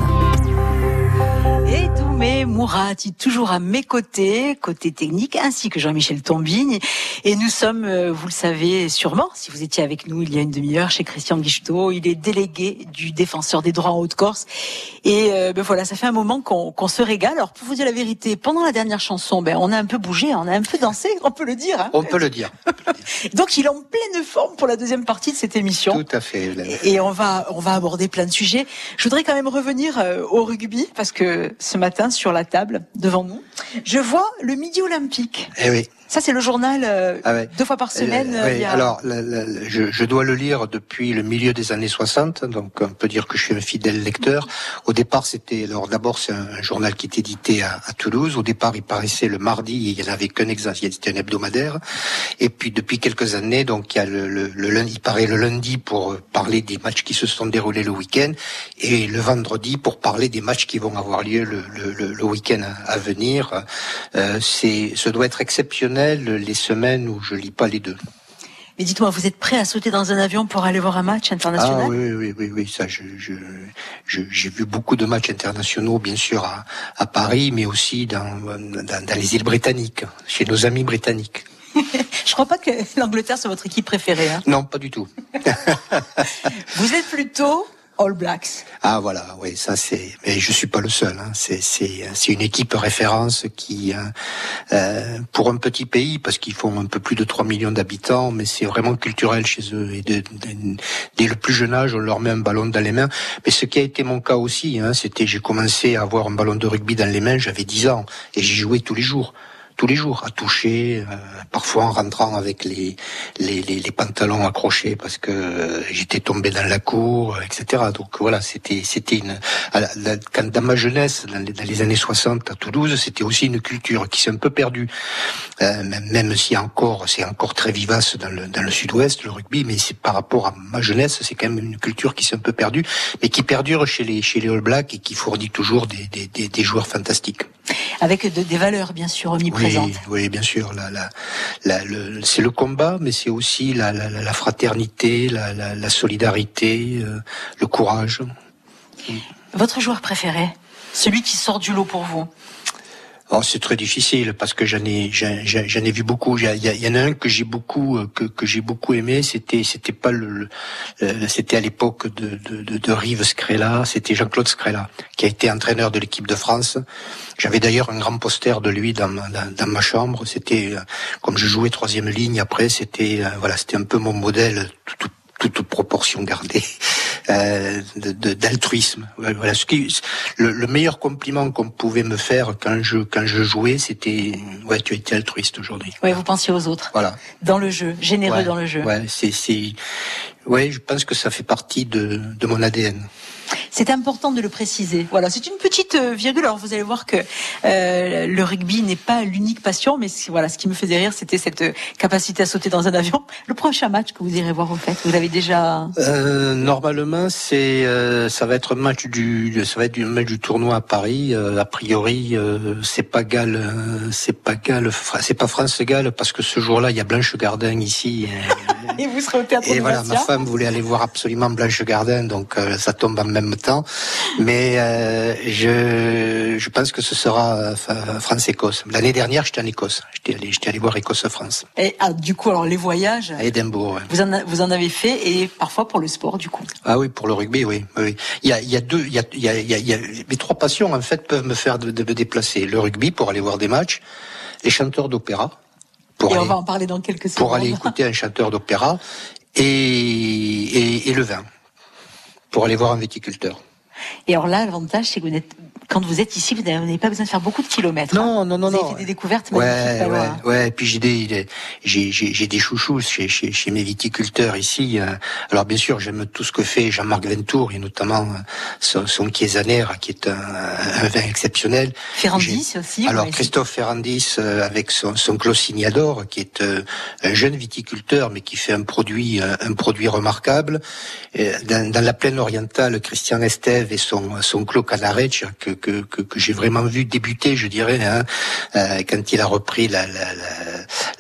Et Doumé Mourati, toujours à mes côtés, côté technique, ainsi que Jean-Michel Tombigne. Et nous sommes, euh, vous le savez sûrement, si vous étiez avec nous il y a une demi-heure chez Christian Guichetot, il est délégué du défenseur des droits en Haute-Corse. Et euh, ben voilà, ça fait un moment qu'on qu'on se régale. Alors pour vous dire la vérité, pendant la dernière chanson, ben on a un peu bougé, on a un peu dansé, on peut le dire. Hein On peut le dire. Donc il est en pleine forme pour la deuxième partie de cette émission. Tout à fait. Hélène. Et on va, on va aborder plein de sujets. Je voudrais quand même revenir euh, au rugby parce que ce matin sur la table devant nous, je vois le Midi Olympique. Eh oui. Ça c'est le journal euh, Ah ouais. deux fois par semaine. Euh, euh, oui, a- Alors, la- la- la- je, je dois le lire depuis le milieu des années 60, donc on peut dire que je suis un fidèle lecteur. Au départ, c'était, alors d'abord, c'est un journal qui est édité à, à Toulouse. Au départ, il paraissait le mardi, et il n'y en avait qu'un exact, c'était un hebdomadaire. Et puis, depuis quelques années, donc, il y a le, le, le lundi, il paraît le lundi pour euh, parler des matchs qui se sont déroulés le week-end, et le vendredi pour parler des matchs qui vont avoir lieu le, le, week-end à, à venir. Euh, c'est, ce doit être exceptionnel les semaines où je lis pas les deux. Mais dites-moi, vous êtes prêt à sauter dans un avion pour aller voir un match international? Ah oui, oui, oui, oui, ça, je, je, je- j'ai vu beaucoup de matchs internationaux, bien sûr, à, à Paris, mais aussi dans, dans, dans les îles britanniques, chez nos amis britanniques. Je crois pas que l'Angleterre soit votre équipe préférée. hein. Non, pas du tout. Vous êtes plutôt All Blacks. Ah voilà, oui, ça c'est. Mais je suis pas le seul. Hein. C'est c'est une équipe référence qui, euh, euh, pour un petit pays, parce qu'ils font un peu plus de 3 millions d'habitants, mais c'est vraiment culturel chez eux. Et dès le plus jeune âge, on leur met un ballon dans les mains. Mais ce qui a été mon cas aussi, hein, c'était j'ai commencé à avoir un ballon de rugby dans les mains, j'avais 10 ans et j'y jouais tous les jours tous les jours à toucher, euh, parfois en rentrant avec les, les, les, les pantalons accrochés parce que j'étais tombé dans la cour, etc. Donc voilà, c'était c'était une la- la- quand dans ma jeunesse, dans les, dans les années 60 à Toulouse, c'était aussi une culture qui s'est un peu perdue, euh, même si encore c'est encore très vivace dans le dans le Sud-Ouest le rugby, mais c'est par rapport à ma jeunesse, c'est quand même une culture qui s'est un peu perdue, mais qui perdure chez les chez les All Blacks et qui fournit toujours des des, des, des joueurs fantastiques. Avec de- des valeurs, bien sûr, omniprésentes. Oui, oui, bien sûr. La, la, la- le- c'est le combat, mais c'est aussi la, fraternité, la solidarité, euh, le courage. Votre joueur préféré Celui qui sort du lot pour vous Oh, c'est très difficile parce que j'en ai, j'en ai vu beaucoup. Il y, en a un que j'ai beaucoup, euh, que, que j'ai beaucoup aimé. C'était, c'était pas le, le- euh, c'était à l'époque de, de, de, de Rive Scrella. C'était Jean-Claude Scrella qui a été entraîneur de l'équipe de France. J'avais d'ailleurs un grand poster de lui dans ma, dans, dans ma chambre. C'était, euh, comme je jouais troisième ligne après, c'était, voilà, c'était un peu mon modèle, tout- tout- toute proportion gardée, euh, de- de- d'altruisme. Voilà, ce qui, le, le meilleur compliment qu'on pouvait me faire quand je quand je jouais, c'était ouais, tu as été altruiste aujourd'hui. Oui, vous pensiez aux autres. Voilà. Dans le jeu, généreux Ouais, dans le jeu. Ouais, c'est c'est ouais, je pense que ça fait partie de de mon ADN. C'est important de le préciser. Voilà, c'est une petite euh, virgule. Alors vous allez voir que euh, le rugby n'est pas l'unique passion, mais voilà, ce qui me faisait rire, c'était cette euh, capacité à sauter dans un avion. Le prochain match que vous irez voir au fait, vous l'avez déjà. Euh, normalement, c'est euh, ça va être un match du ça va être du match du tournoi à Paris. A priori, c'est pas Galles, c'est pas Galles, c'est pas France Galles parce que ce jour-là, il y a Blanche Gardin ici. Et vous serez au théâtre Et voilà, ma femme voulait aller voir absolument Blanche Gardin, donc ça tombe en même temps. Mais euh, je, je pense que ce sera euh, France-Écosse. L'année dernière, j'étais en Écosse. J'étais allé, j'étais allé voir Écosse-France Et ah, du coup, alors les voyages, à Édimbourg. ouais. vous en, a- vous en avez fait et parfois pour le sport, du coup. Ah oui, pour le rugby, oui. oui. Il y a, il y a deux, il y a, il y a, il y a- mes trois passions en fait peuvent me faire de, de me déplacer. Le rugby pour aller voir des matchs, les chanteurs d'opéra pour et on aller, va en parler dans quelques secondes. pour aller écouter un chanteur d'opéra et, et, et le vin pour aller voir un viticulteur. Et alors là, l'avantage, c'est que vous n'êtes, quand vous êtes ici, vous n'avez pas besoin de faire beaucoup de kilomètres. Non, non, non, vous avez non. fait des découvertes Ouais, magnifiques. ouais, ouais. Et puis j'ai des, j'ai, j'ai, j'ai des chouchous chez, chez, chez mes viticulteurs ici. euh. Alors bien sûr, j'aime tout ce que fait Jean-Marc Ventour, et notamment euh, son, son Chiesa-Nera, qui est un, un vin exceptionnel. Ferrandis aussi. Alors Christophe Ferrandis euh, avec son, son Clos Signador, qui est un jeune viticulteur, mais qui fait un produit, un produit remarquable. Dans, dans la plaine orientale, Christian Estève et son, son Clos Canarech, que, que, que, que j'ai vraiment vu débuter, je dirais, hein, euh, quand il a repris la, la, la,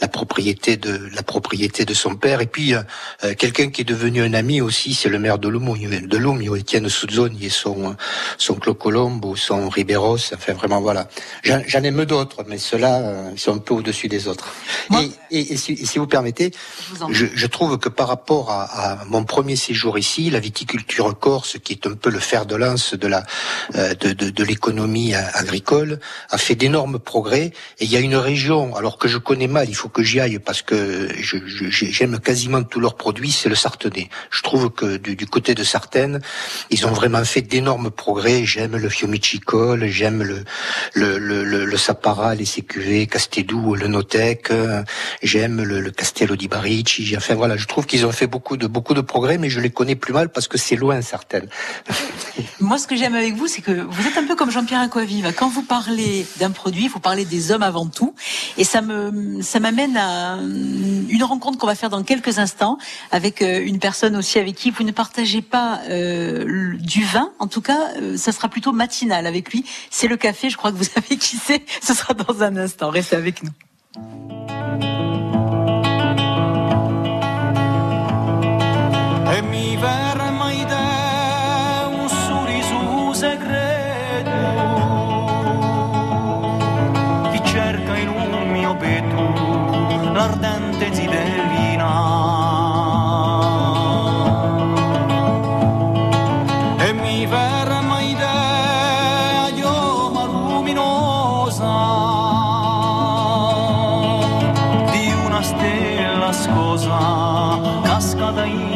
la propriété de la propriété de son père. Et puis euh, euh, quelqu'un qui est devenu un ami aussi, c'est le maire de Lumio, Étienne Souzzoni et son son Clos Colombo, son Riberos. Enfin vraiment voilà. J'en aime d'autres, mais ceux-là euh, ils sont un peu au-dessus des autres. Et, et, et si, et si vous permettez, vous je, je trouve que par rapport à, à mon premier séjour ici, la viticulture corse, qui est un peu le fer de lance de la euh, de, de, de l'économie agricole, a fait d'énormes progrès. Et il y a une région, alors que je connais mal, il faut que j'y aille parce que j'aime quasiment tous leurs produits, c'est le Sartenay. Je trouve que du, côté de Sartène, ils ont vraiment fait d'énormes progrès. J'aime le Fiumicicole, j'aime le le, le, le, Sapara, les CQV, Castelou, le Notec, j'aime le, le Castello di Barici. Enfin voilà, je trouve qu'ils ont fait beaucoup de beaucoup de progrès, mais je les connais plus mal parce que c'est loin Sartène. Moi, ce que j'aime avec vous, c'est que vous êtes un peu comme Jean-Pierre Aquaviva. Quand vous parlez d'un produit, vous parlez des hommes avant tout. Et ça me, ça m'amène à une rencontre qu'on va faire dans quelques instants avec euh, une personne aussi avec qui vous ne partagez pas euh, du vin. En tout cas, euh, ça sera plutôt matinal avec lui. C'est le café. Je crois que vous savez qui c'est. Ce sera dans un instant. Restez avec nous. ardente zibellina. E mi ferma idea di oma luminosa, di una stella scosa, casca in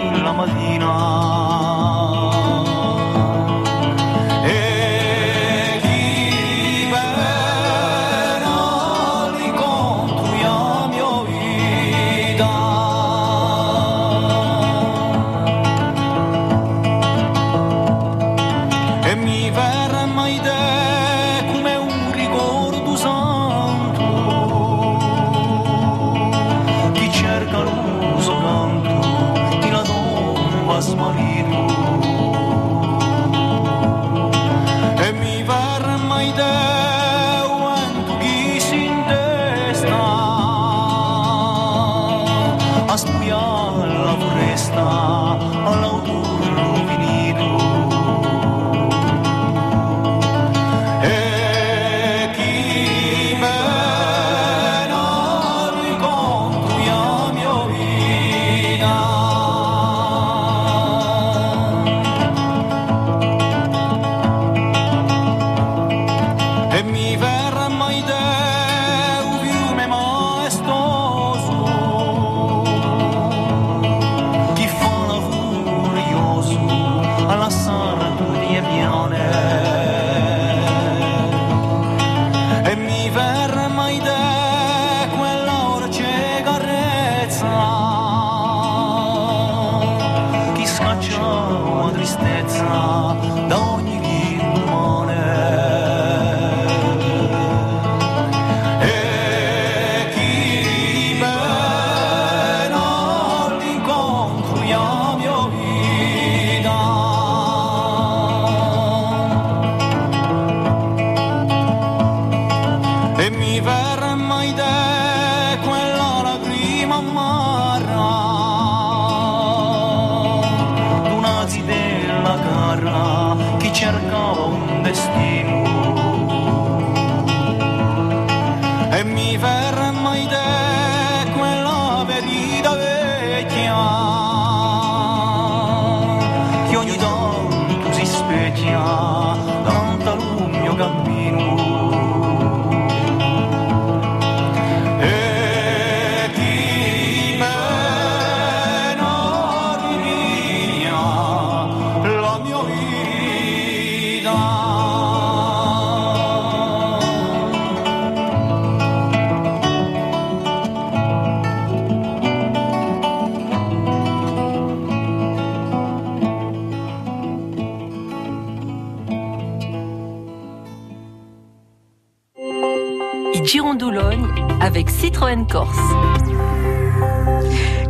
avec Citroën Corse.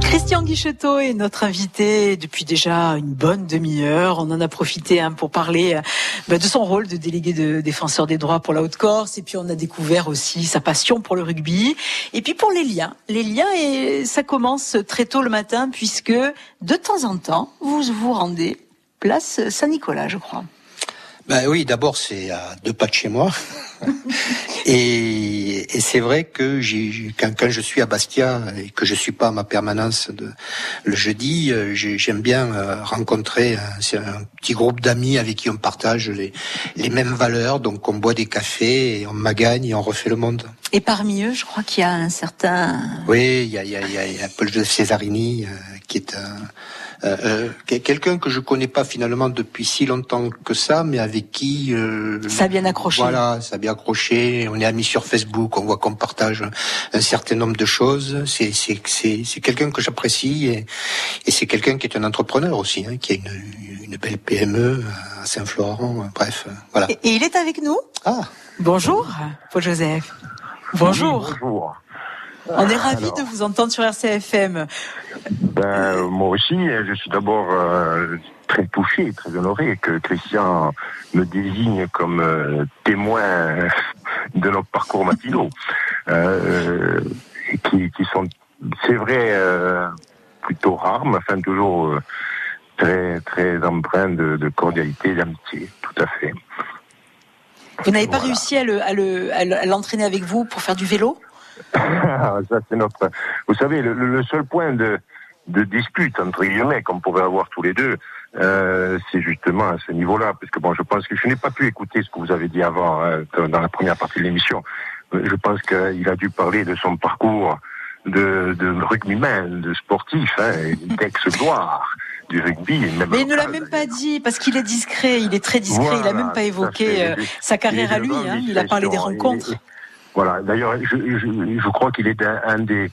Christian Guichetot est notre invité depuis déjà une bonne demi-heure. On en a profité hein, pour parler euh, bah, de son rôle de délégué de défenseur des droits pour la Haute-Corse. Et puis on a découvert aussi sa passion pour le rugby. Et puis pour les liens. Les liens, et ça commence très tôt le matin puisque de temps en temps, vous vous rendez place Saint-Nicolas, je crois. Ben oui, d'abord c'est à deux pas de chez moi. et, c'est vrai que j'ai, quand, je suis à Bastia et que je suis pas à ma permanence de, le jeudi, euh, j'aime bien euh, rencontrer un, un, petit groupe d'amis avec qui on partage les, les mêmes valeurs. Donc on boit des cafés et on magagne et on refait le monde. Et parmi eux, je crois qu'il y a un certain... Oui, il y a, il y a, il y a Paul de Césarini euh, qui est un euh, euh quelqu'un que je connais pas finalement depuis si longtemps que ça, mais avec qui euh, ça a bien accroché. Voilà, ça a bien accroché. On est amis sur Facebook, on voit qu'on partage un certain nombre de choses. C'est c'est c'est c'est quelqu'un que j'apprécie et, et c'est quelqu'un qui est un entrepreneur aussi, hein, qui a une, une belle PME à Saint-Florent. Bref, voilà. Et, il est avec nous? Ah. Bonjour, Paul Joseph. Bonjour. bonjour. On est ravis de vous entendre sur RCFM. Ben, moi aussi, je suis d'abord euh, très touché, très honoré que Christian me désigne comme euh, témoin de notre parcours matinaux, euh, qui, qui, sont, c'est vrai, plutôt rares, mais enfin toujours très très empreints de, de cordialité et d'amitié, tout à fait. Vous n'avez pas réussi à l'entraîner le, à avec vous pour faire du vélo? Ça, c'est notre. Vous savez, le, seul point de, de dispute entre guillemets qu'on pourrait avoir tous les deux, euh, c'est justement à ce niveau-là, parce que bon, je pense que je n'ai pas pu écouter ce que vous avez dit avant hein, dans la première partie de l'émission. Je pense qu'il a dû parler de son parcours de, de rugbyman, de sportif, hein, d'ex-gloire du rugby. Mais il ne l'a même pas dit parce qu'il est discret, il est très discret. il n'a même pas évoqué euh, sa carrière à lui. Hein, il a parlé des rencontres. Voilà. D'ailleurs, je, je, je, crois qu'il est un des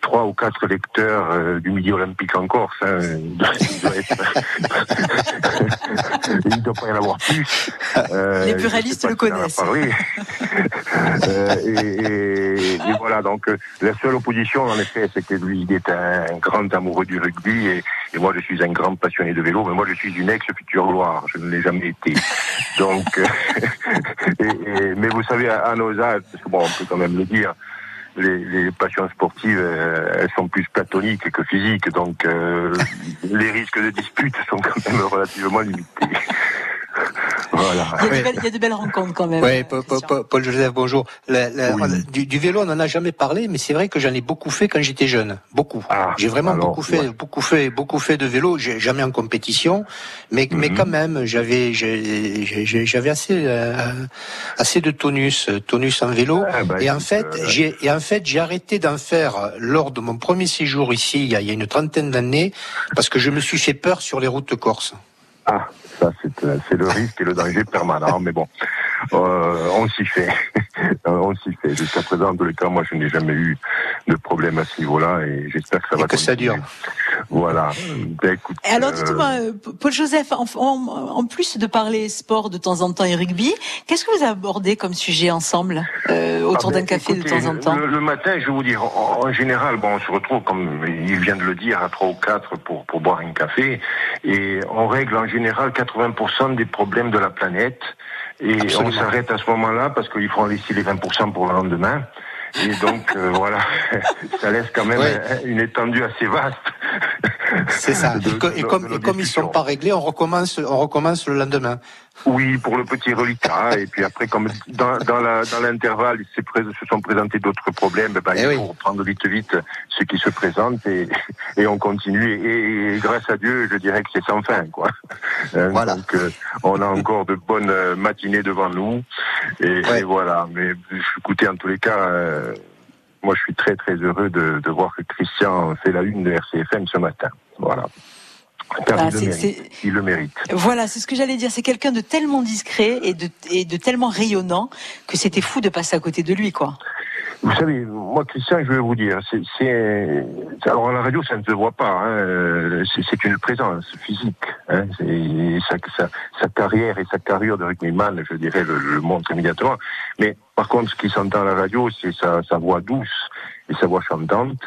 trois ou quatre lecteurs euh, du Midi Olympique en Corse. Hein. Il, doit, doit pas y en avoir plus. Euh, Les pluralistes le connaissent. euh, et, et, voilà, donc euh, la seule opposition, en effet, c'est que lui, il est un, grand amoureux du rugby et, et, moi, je suis un grand passionné de vélo, mais moi, je suis une ex-future gloire. Je ne l'ai jamais été. Donc, euh, et, mais vous savez, à, à nos âges, parce que bon, on peut quand même le dire, les, passions sportives, euh, elles sont plus platoniques que physiques, donc euh, les risques de dispute sont quand même relativement limités. Voilà. Il, y a belles, de belles rencontres quand même. Oui, Paul, Joseph, bonjour. du, vélo, on n'en a jamais parlé, mais c'est vrai que j'en ai beaucoup fait quand j'étais jeune. Beaucoup. Ah, J'ai vraiment beaucoup fait, beaucoup fait, beaucoup fait de vélo. Jamais en compétition, mais, mais mhm. quand même, j'avais, j'avais assez, euh, assez de tonus, tonus en vélo. Ah, bah, et en fait, euh, j'ai, et en fait, j'ai arrêté d'en faire lors de mon premier séjour ici, il y a, il y a une trentaine d'années, parce que je me suis fait peur sur les routes corse. Ah, ça c'est le risque et le danger permanent, mais bon, euh, on s'y fait. on s'y fait. Jusqu'à présent, en tous les cas, moi je n'ai jamais eu de problème à ce niveau-là et j'espère que ça va que ça dure. Voilà. Ben, écoute, et alors dites-moi, euh, Paul Joseph, en, en, plus de parler sport de temps en temps et rugby, qu'est-ce que vous abordez comme sujet ensemble euh, autour ah ben, d'un café de temps en temps? le, matin, je vais vous dire, en, général, bon, on se retrouve, comme il vient de le dire, à trois ou quatre pour, pour boire un café et on règle en général 80% des problèmes de la planète. Et on s'arrête à ce moment-là parce qu'il faut en laisser les 20% pour le lendemain. Et donc euh, voilà, ça laisse quand même une étendue assez vaste. C'est ça. et, comme, et comme ils sont pas réglés, on recommence, on recommence le lendemain. Oui, pour le petit reliquat. et puis après, comme dans, dans l'intervalle, dans se sont présentés d'autres problèmes, ben, eh il faut reprendre vite vite ce qui se présente et, et on continue. Et, grâce à Dieu, je dirais que c'est sans fin, quoi. Hein, voilà. Donc, euh, on a encore de bonnes matinées devant nous. Et, voilà. Mais écoutez, en tous les cas. Euh, moi, je suis très très heureux de, de voir que Christian fait la une de RCFM ce matin. Voilà. Il, le mérite. Voilà, c'est ce que j'allais dire. C'est quelqu'un de tellement discret et de, et de tellement rayonnant que c'était fou de passer à côté de lui, quoi. Vous savez, moi, Christian, je vais vous dire, c'est, alors à la radio, ça ne se voit pas. Hein, c'est une présence physique. Hein, sa, sa, sa, carrière et sa carrière de rugbyman, je dirais, le, le montre immédiatement. Mais par contre, ce qui s'entend à la radio, c'est sa, sa voix douce et sa voix chantante.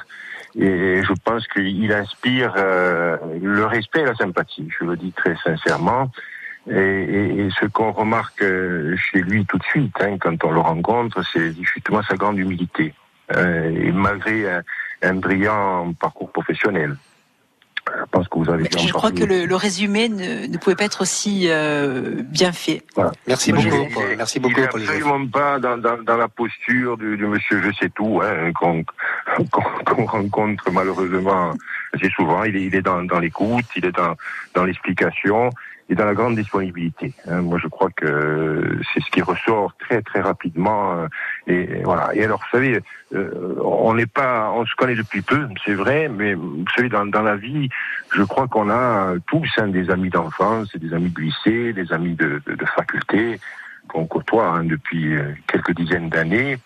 Et je pense qu'il inspire euh, le respect et la sympathie. Je le dis très sincèrement. Et, et, et ce qu'on remarque euh, chez lui tout de suite, hein, quand on le rencontre, c'est justement sa grande humilité. Euh, et malgré un, un brillant parcours professionnel. Je pense que vous avez Je crois que le, le résumé ne, ne, pouvait pas être aussi euh, bien fait. Voilà. Merci beaucoup. il. Merci il beaucoup, est Paul Joseph. absolument pas dans, dans, dans la posture du, du monsieur je sais tout hein, qu'on qu'on qu'on rencontre malheureusement assez souvent. Il est, il est dans, dans l'écoute, il est dans, dans l'explication et dans la grande disponibilité. hein. Moi, je crois que c'est ce qui ressort très très rapidement. euh, Et, voilà. Et alors, vous savez, euh, on n'est pas, on se connaît depuis peu, c'est vrai, mais vous savez, dans, dans la vie, je crois qu'on a tous hein, des amis d'enfance, des amis de lycée, des amis de, de, de faculté qu'on côtoie hein, depuis euh, quelques dizaines d'années.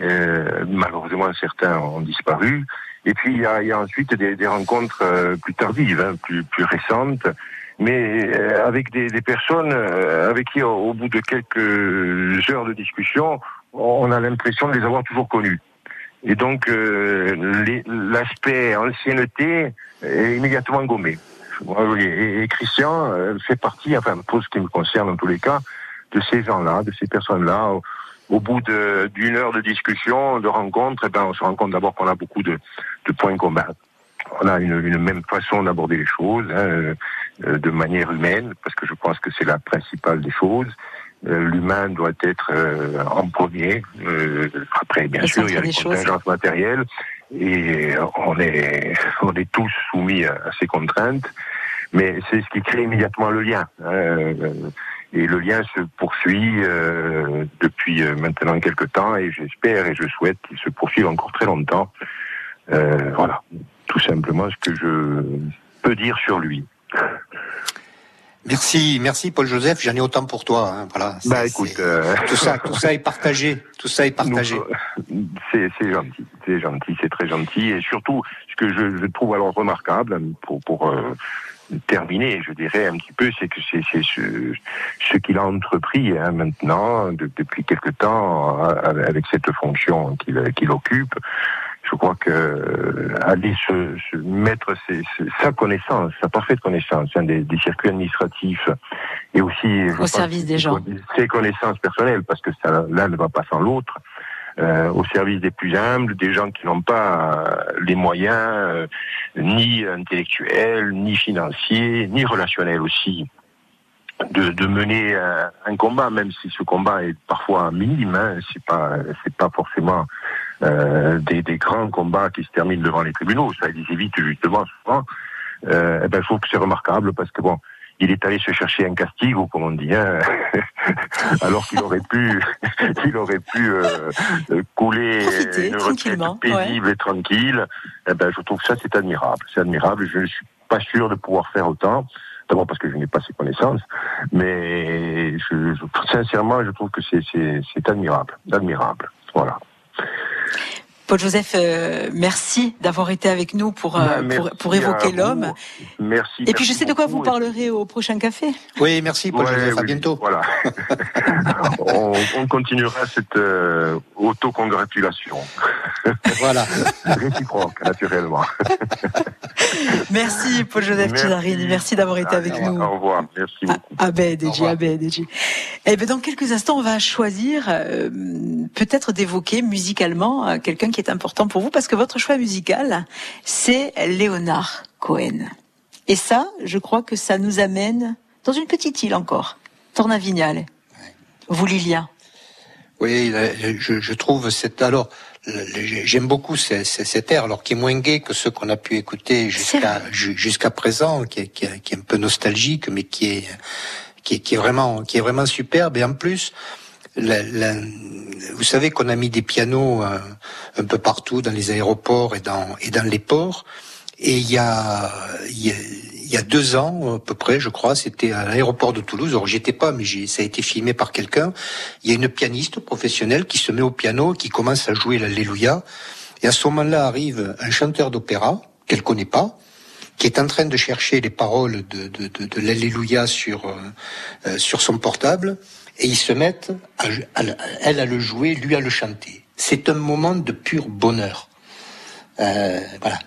Euh, malheureusement, certains ont disparu. Et puis, il y a, il y a ensuite des, des rencontres euh, plus tardives, hein, plus, plus récentes, mais euh, avec des, des personnes euh, avec qui, au, bout de quelques heures de discussion, on a l'impression de les avoir toujours connus. Et donc, euh, l'aspect ancienneté est immédiatement gommé. Et, Christian euh, fait partie, enfin, pour ce qui me concerne en tous les cas, de ces gens-là, de ces personnes-là. Au, bout d'une heure de discussion, de rencontre, eh ben, on se rend compte d'abord qu'on a beaucoup de, de points communs. On a une, une même façon d'aborder les choses, hein, euh, de manière humaine, parce que je pense que c'est la principale des choses. Euh, L'humain doit être euh, en premier. Après, bien sûr, il y a les choses. contingences matérielles et on est, on est tous soumis à, à ces contraintes, mais c'est ce qui crée immédiatement le lien. hein. Et le lien se poursuit euh, depuis maintenant quelques temps et j'espère et je souhaite qu'il se poursuive encore très longtemps. Euh, voilà, tout simplement ce que je peux dire sur lui. Merci, merci Paul Joseph. J'en ai autant pour toi. hein, Voilà. Bah écoute, euh, tout ça, tout ça est partagé. Tout ça est partagé. C'est gentil, c'est gentil, c'est très gentil. Et surtout, ce que je, je trouve alors remarquable, pour, pour euh, terminer, je dirais un petit peu, c'est que c'est ce, ce qu'il a entrepris hein, maintenant, de- depuis quelque temps, euh, avec cette fonction qu'il qu'il occupe. Je crois que euh, aller se, se mettre ses- ses- sa connaissance, sa parfaite connaissance hein, des, des circuits administratifs et aussi Au service des gens. ses connaissances personnelles, parce que ça, l'un ne va pas sans l'autre, euh, au service des plus humbles, des gens qui n'ont pas euh, les moyens, euh, ni intellectuels, ni financiers, ni relationnels aussi, de, de mener euh, un combat, même si ce combat est parfois minime, hein, c'est pas, c'est pas forcément euh, des, des grands combats qui se terminent devant les tribunaux, ça les évite justement souvent. Euh, eh ben, je trouve que c'est remarquable parce que bon, il est allé se chercher un castigo, comme on dit, hein, alors qu'il aurait pu, il aurait pu euh, couler Profiter une retraite paisible et tranquille. Eh ben, je trouve que ça c'est admirable, c'est admirable. Je ne suis pas sûr de pouvoir faire autant. D'abord parce que je n'ai pas ces connaissances, mais je, sincèrement, je trouve que c'est admirable, admirable. Voilà. Paul Joseph, euh, merci d'avoir été avec nous pour, euh, Ben, pour, évoquer l'homme. Merci. Et puis je sais de quoi vous parlerez au prochain café. Oui, merci Paul Ouais, Joseph. À oui, bientôt. Voilà. on, on continuera cette euh, auto-congratulation. Voilà. Réciproque, naturellement. Merci Paul Joseph Merci. D'avoir été avec nous. Au revoir. Merci beaucoup. Abed, Edji. Abed, Edji. Eh ben, dans quelques instants, on va choisir euh, peut-être d'évoquer musicalement quelqu'un qui est important pour vous, parce que votre choix musical, c'est Léonard Cohen. Et ça, je crois que ça nous amène dans une petite île encore, Tornavignale. Vous, Lilian Oui, je, je trouve cette alors j'aime beaucoup ce- ce- cet air, alors qui est moins gai que ceux qu'on a pu écouter jusqu'à ju- jusqu'à présent, qui est, qui, est, qui est un peu nostalgique, mais qui est qui est, qui est vraiment qui est vraiment superbe. Et en plus, la- la- vous savez qu'on a mis des pianos euh, un peu partout dans les aéroports et dans et dans les ports. Et il y a, y a, y a deux ans à peu près, je crois, c'était à l'aéroport de Toulouse. Alors j'étais pas, mais ça a été filmé par quelqu'un. Il y a une pianiste professionnelle qui se met au piano, qui commence à jouer l'Alléluia. Et à ce moment-là arrive un chanteur d'opéra qu'elle connaît pas, qui est en train de chercher les paroles de, de, de, de l'Alléluia sur euh, euh, sur son portable et ils se mettent, elle à le jouer, lui à le chanter. C'est un moment de pur bonheur. Euh, voilà.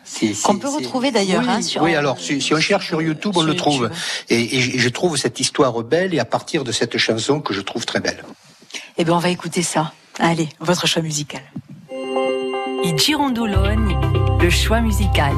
Qu'on peut retrouver d'ailleurs. Oui, hein, oui, alors si, on cherche sur YouTube, on le trouve. Et, je trouve cette histoire belle, et à partir de cette chanson que je trouve très belle. Eh bien, on va écouter ça. Allez, votre choix musical. Le choix musical.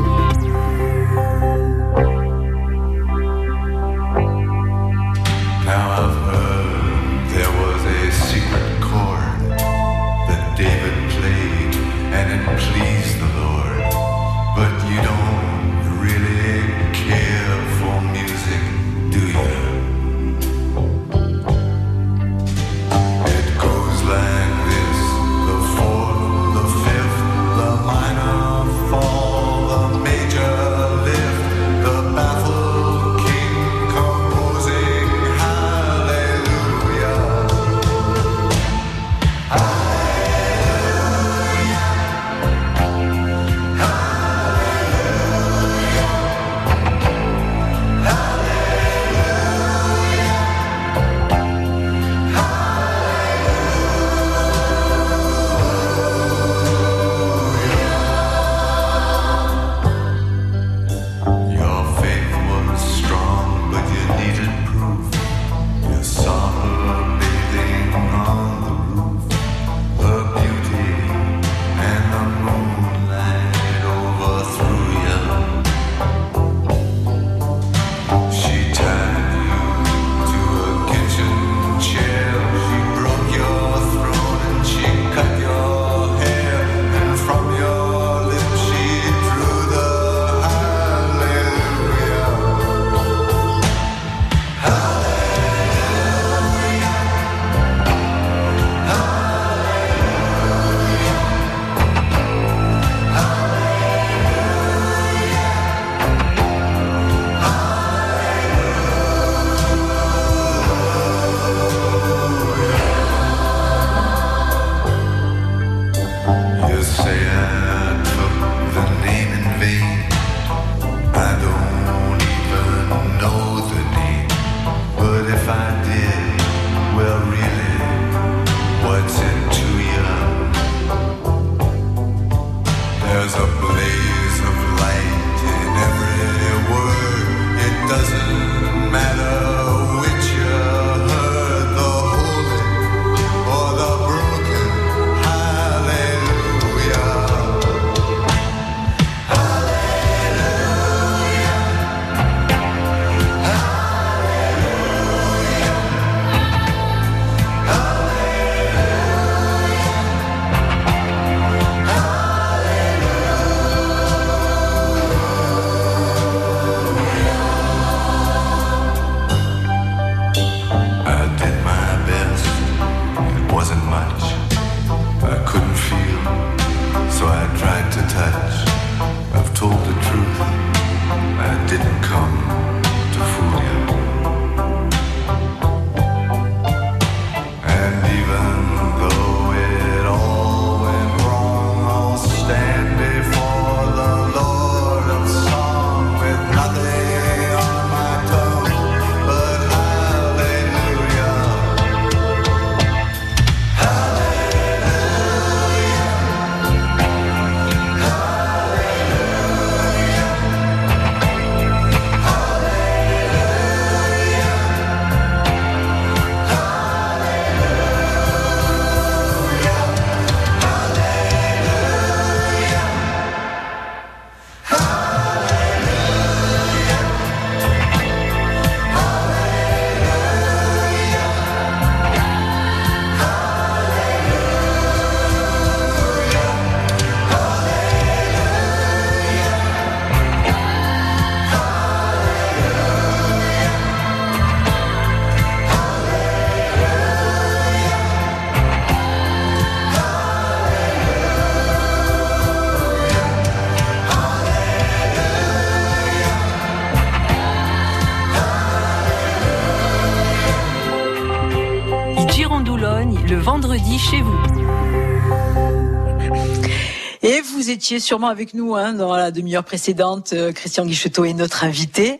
sûrement avec nous hein, dans la demi-heure précédente. Euh, Christian Guicheteau est notre invité.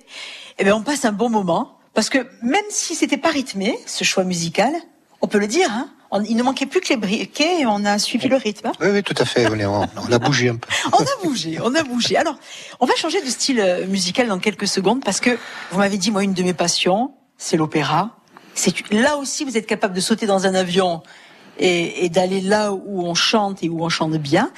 Eh bien, on passe un bon moment parce que même si c'était pas rythmé, ce choix musical, on peut le dire. Hein, il ne manquait plus que les briquets et on a suivi le rythme. Hein. Oui, oui, tout à fait. On, est, on, on, a bougé un peu. on a bougé, on a bougé. Alors, on va changer de style euh, musical dans quelques secondes parce que vous m'avez dit, moi, une de mes passions, c'est l'opéra. C'est là aussi, vous êtes capable de sauter dans un avion et, et d'aller là où on chante et où on chante bien.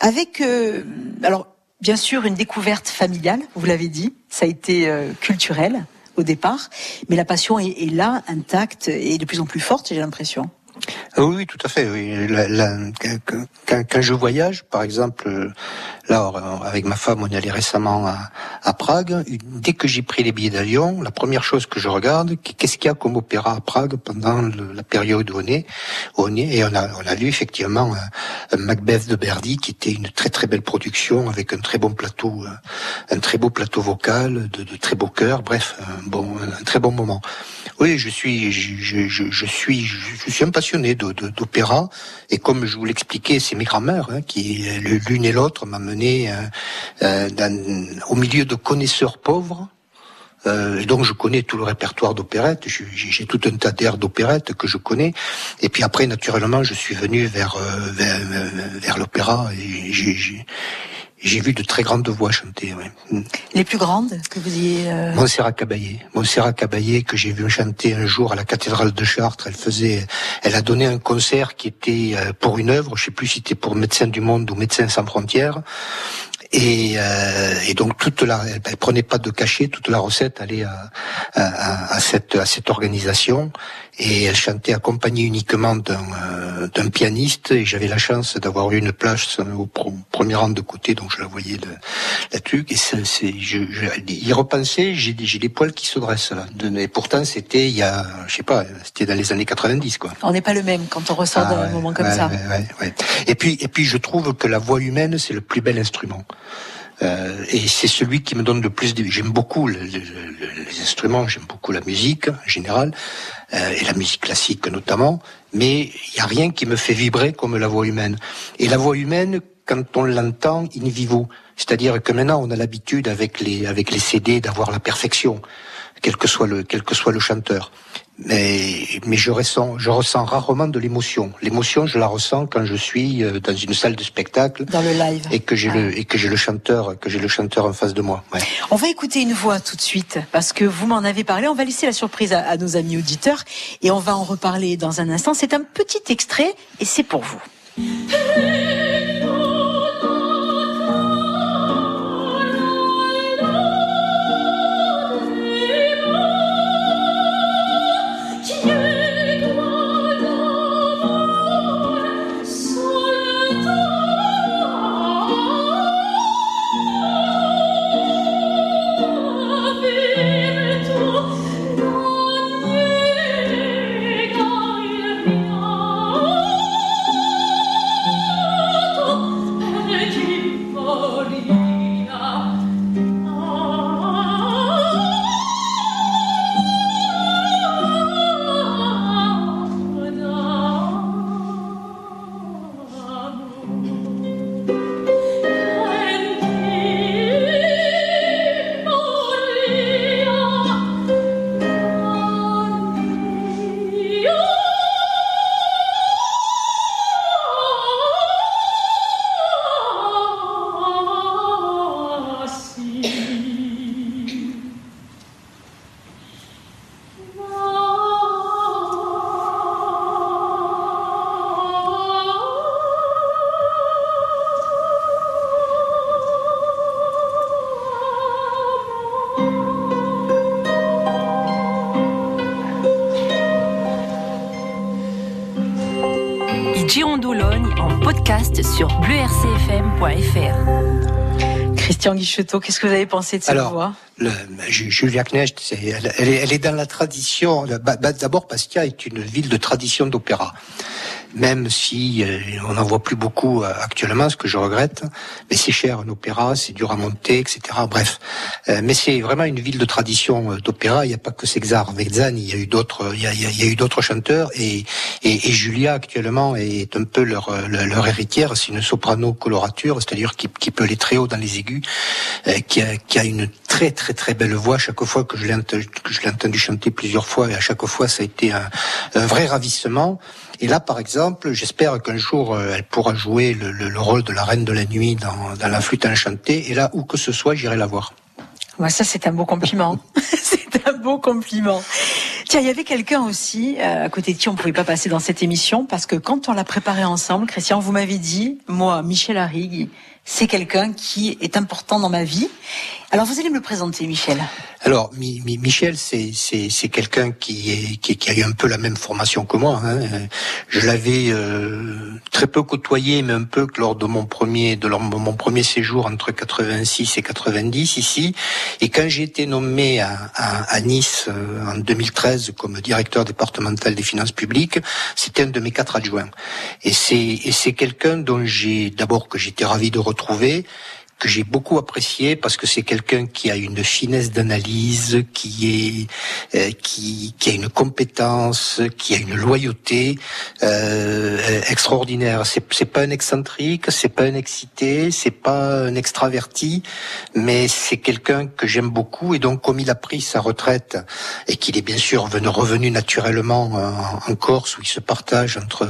Avec, euh, alors, bien sûr, une découverte familiale. Vous l'avez dit, ça a été euh, culturel au départ, mais la passion est, est là, intacte et de plus en plus forte. J'ai l'impression. Ah Oui, oui, tout à fait. Oui. La- la- quand, quand- je voyage, par exemple, euh, là, euh, avec ma femme, on est allé récemment à, à Prague. Dès que j'ai pris les billets d'avion, la première chose que je regarde, qu'est-ce qu'il y a comme opéra à Prague pendant la période où on est, où on est? Et on a, on a vu effectivement un, un Macbeth de Verdi qui était une très très belle production avec un très bon plateau, euh, un très beau plateau vocal, de, de très beaux chœurs. Bref, un bon, un très bon moment. Oui, je suis, je, je, je- suis, je suis un passionné d'opéra et comme je vous l'expliquais, c'est mes grands-mères hein, qui, euh, l'une et l'autre, m'a mené euh, euh, dans- au milieu de connaisseurs pauvres. Euh, donc je connais tout le répertoire d'opérettes, j'ai tout un tas d'airs d'opérettes que je connais. Et puis après, naturellement, je suis venu vers vers, l'opéra j'ai vu de très grandes voix chanter. ouais. Mm. Les plus grandes que vous ayez. euh, Montserrat Caballé. Montserrat Caballé que j'ai vu chanter un jour à la cathédrale de Chartres. Elle faisait, elle a donné un concert qui était euh, pour une œuvre, je sais plus si c'était pour Médecins du Monde ou Médecins sans frontières. Et, euh, et donc toute la, elle, elle prenait pas de cachet, toute la recette allait à, à, à cette, à cette organisation. Et elle chantait accompagnée uniquement d'un euh, d'un pianiste. Et j'avais la chance d'avoir eu une place au premier rang de côté, donc je la voyais truc. Et c'est, c'est- je, je, y repenser, j'ai des- j'ai les poils qui se dressent là. Et pourtant, c'était il y a, je sais pas, c'était dans les années 90 quoi. On n'est pas le même quand on ressort Ah d'un ouais, moment comme ouais, ça. ouais, ouais, ouais. Et puis, et puis, je trouve que la voix humaine, c'est le plus bel instrument. Euh, et c'est celui qui me donne le plus. J'aime beaucoup le- le- le- les instruments, j'aime beaucoup la musique en général, euh, et la musique classique notamment, mais il n'y a rien qui me fait vibrer comme la voix humaine. Et la voix humaine, quand on l'entend in vivo, c'est-à-dire que maintenant on a l'habitude avec les, avec les CD d'avoir la perfection, quel que soit le, quel que soit le chanteur. Mais, mais je ressens, je ressens rarement de l'émotion. L'émotion, je la ressens quand je suis euh, dans une salle de spectacle Dans le live. et que j'ai le et que j'ai le chanteur, que j'ai le chanteur en face de moi. Ouais. On va écouter une voix tout de suite parce que vous m'en avez parlé. On va laisser la surprise à, à nos amis auditeurs et on va en reparler dans un instant. C'est un petit extrait et c'est pour vous. En podcast sur bleurcfm.fr. Christian Guichetot, qu'est-ce que vous avez pensé de cette Alors, voix? le, Ju- Julia Knecht, c'est- elle, elle est, elle est dans la tradition. bah, bah, D'abord, Bastia est une ville de tradition d'opéra. Même si euh, on n'en voit plus beaucoup euh, actuellement, ce que je regrette, mais c'est cher un opéra, c'est dur à monter, etc. Bref, Euh, mais c'est vraiment une ville de tradition d'opéra. Il n'y a pas que Sexar Vezan, il y a eu d'autres, il il y a- eu d'autres chanteurs et, et, et Julia actuellement est un peu leur, leur, héritière. C'est une soprano colorature, c'est-à-dire qui, qui peut aller très haut dans les aigus, qui, a, qui a une très très très belle voix. Chaque fois que je l'ai entendu chanter plusieurs fois, et à chaque fois ça a été un, un vrai ravissement. Et là, par exemple, j'espère qu'un jour euh, elle pourra jouer le, le- le rôle de la reine de la nuit dans, dans la flûte enchantée. Et là, où que ce soit, j'irai la voir. Ouais, ça, c'est un beau compliment. c'est un beau compliment. Tiens, il y avait quelqu'un aussi euh, à côté de qui on pouvait pas passer dans cette émission parce que quand on l'a préparé ensemble, Christian, vous m'avez dit, moi, Michel Arrigue, c'est quelqu'un qui est important dans ma vie. Alors, vous allez me le présenter, Michel. Alors, Mi- Mi- Michel, c'est quelqu'un qui est qui, qui a eu un peu la même formation que moi. hein. Je l'avais euh, très peu côtoyé, mais un peu lors de mon premier de mon premier séjour entre 86 et 90 ici. Et quand j'ai été nommé à, à, à Nice euh, en 2013 comme directeur départemental des finances publiques, c'était un de mes quatre adjoints. Et c'est et c'est quelqu'un dont j'ai d'abord que j'étais ravi de retrouver que j'ai beaucoup apprécié parce que c'est quelqu'un qui a une finesse d'analyse, qui est euh, qui, qui a une compétence, qui a une loyauté euh, extraordinaire. C'est c'est pas un excentrique, c'est pas un excité, c'est pas un extraverti, mais c'est quelqu'un que j'aime beaucoup et donc comme il a pris sa retraite et qu'il est bien sûr venu, revenu naturellement en, Corse où il se partage entre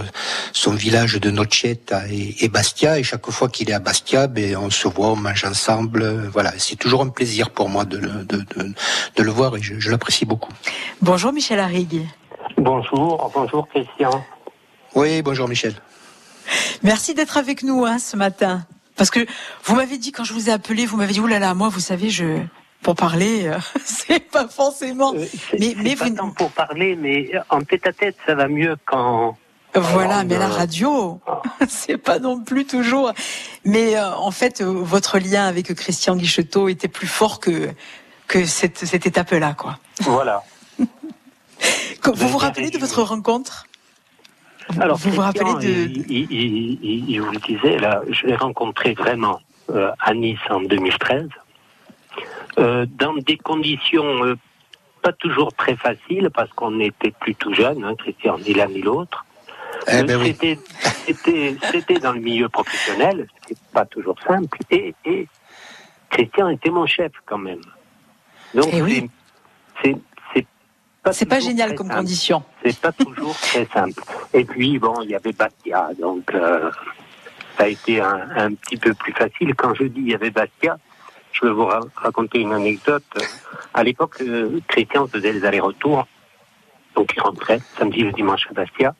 son village de Nocetta et, et Bastia et chaque fois qu'il est à Bastia, ben on se voit, on mange ensemble. euh, Voilà, c'est toujours un plaisir pour moi de le, de, de, de le voir et je, je l'apprécie beaucoup. Bonjour, Michel Arrigue. Bonjour, bonjour Christian. Oui, bonjour Michel. Merci d'être avec nous hein, ce matin. Parce que vous m'avez dit, quand je vous ai appelé, vous m'avez dit, oulala, là là, moi, vous savez, je, pour parler, euh, c'est pas forcément. mais, mais pas vous, tant pour parler, mais en tête à tête, ça va mieux quand. Voilà, mais la euh, radio, c'est pas non plus toujours. Mais euh, en fait, euh, votre lien avec Christian Guichetot était plus fort que que cette, cette étape-là, quoi. Voilà. Vous vous rappelez de votre rencontre? Alors, vous vous rappelez de il, il, il- il- il vous le disait, là, je l'ai rencontré vraiment euh, à Nice en 2013, euh, dans des conditions pas toujours très faciles, parce qu'on était plutôt jeunes, hein, Christian, ni l'un ni l'autre. Eh ben oui. C'était c'était- c'était dans le milieu professionnel, c'est pas toujours simple, et, et Christian était mon chef quand même. Donc Eh oui. c'est- c'est c'est pas génial comme simple. condition. C'est pas toujours très simple. Et puis, bon, il y avait Bastia, donc euh, ça a été un, un petit peu plus facile. Quand je dis il y avait Bastia, je vais vous ra- raconter une anecdote. À l'époque, euh, Christian faisait les allers-retours, donc il rentrait samedi et le dimanche à Bastia,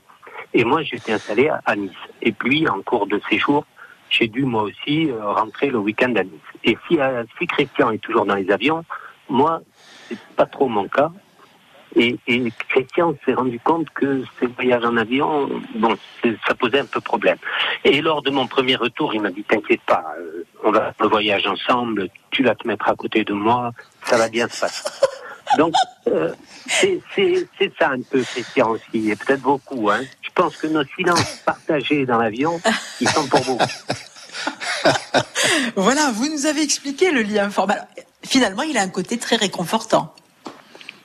et moi j'étais installé à, Nice. Et puis, en cours de séjour, j'ai dû moi aussi euh, rentrer le week-end à Nice. Et si, euh, si Christian est toujours dans les avions, moi, c'est pas trop mon cas. Et, Christian s'est rendu compte que ces voyages en avion, bon, ça posait un peu problème. Et lors de mon premier retour, il m'a dit T'inquiète pas, euh, on va faire le voyage ensemble, tu vas te mettre à côté de moi, ça va bien se passer. Donc, euh, c'est ça un peu, Christian aussi, et peut-être beaucoup. Hein. Je pense que nos silences partagés dans l'avion, ils sont pour vous. Voilà, vous nous avez expliqué le lien informel. Finalement, il a un côté très réconfortant.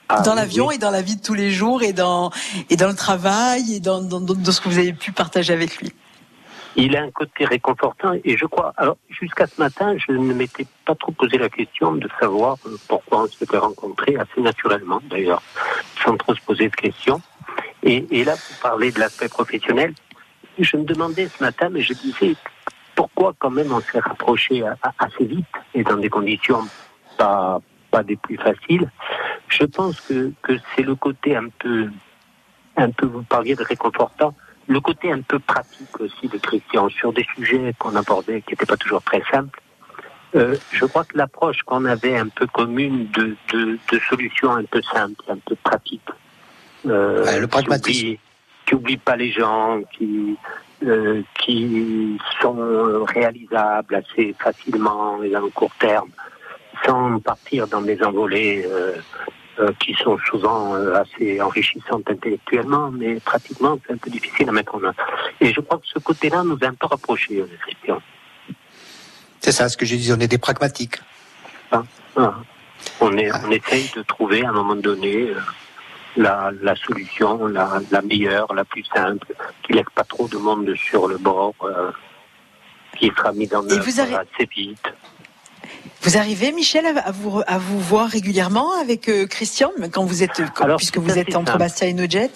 Ah, dans l'avion oui. et dans la vie de tous les jours et dans, et dans le travail et dans- dans ce que vous avez pu partager avec lui. Il a un côté réconfortant et je crois. Alors jusqu'à ce matin, je ne m'étais pas trop posé la question de savoir euh, pourquoi on s'était rencontrés assez naturellement, d'ailleurs, sans trop se poser de questions. Et, là, vous parlez de l'aspect professionnel. Je me demandais ce matin, mais je disais pourquoi quand même on s'est a- assez vite et dans des conditions pas pas des plus faciles. Je pense que que c'est le côté un peu un peu, vous parliez de réconfortant, le côté un peu pratique aussi de Christian sur des sujets qu'on abordait qui n'étaient pas toujours très simples. Euh, je crois que l'approche qu'on avait un peu commune de, de, de solutions un peu simples, un peu pratiques, euh, Ouais, le pragmatisme. qui oublie, qui oublie pas les gens, qui euh, qui sont réalisables assez facilement et dans le court terme, sans partir dans des envolées euh, qui sont souvent euh, assez enrichissantes intellectuellement, mais pratiquement c'est un peu difficile à mettre en œuvre. Et je crois que ce côté-là nous a un peu rapprochés, euh, Christian. C'est ça ce que je dis, on est des pragmatiques. Ah. On, est, on essaye de trouver à un moment donné la, la solution, la, la meilleure, la plus simple, qui laisse pas trop de monde sur le bord, euh, qui sera mise en œuvre assez vite. Vous arrivez, Michel, à vous, à vous voir régulièrement avec euh, Christian, quand vous êtes, Alors, puisque vous êtes entre simple. Bastia et Nodjet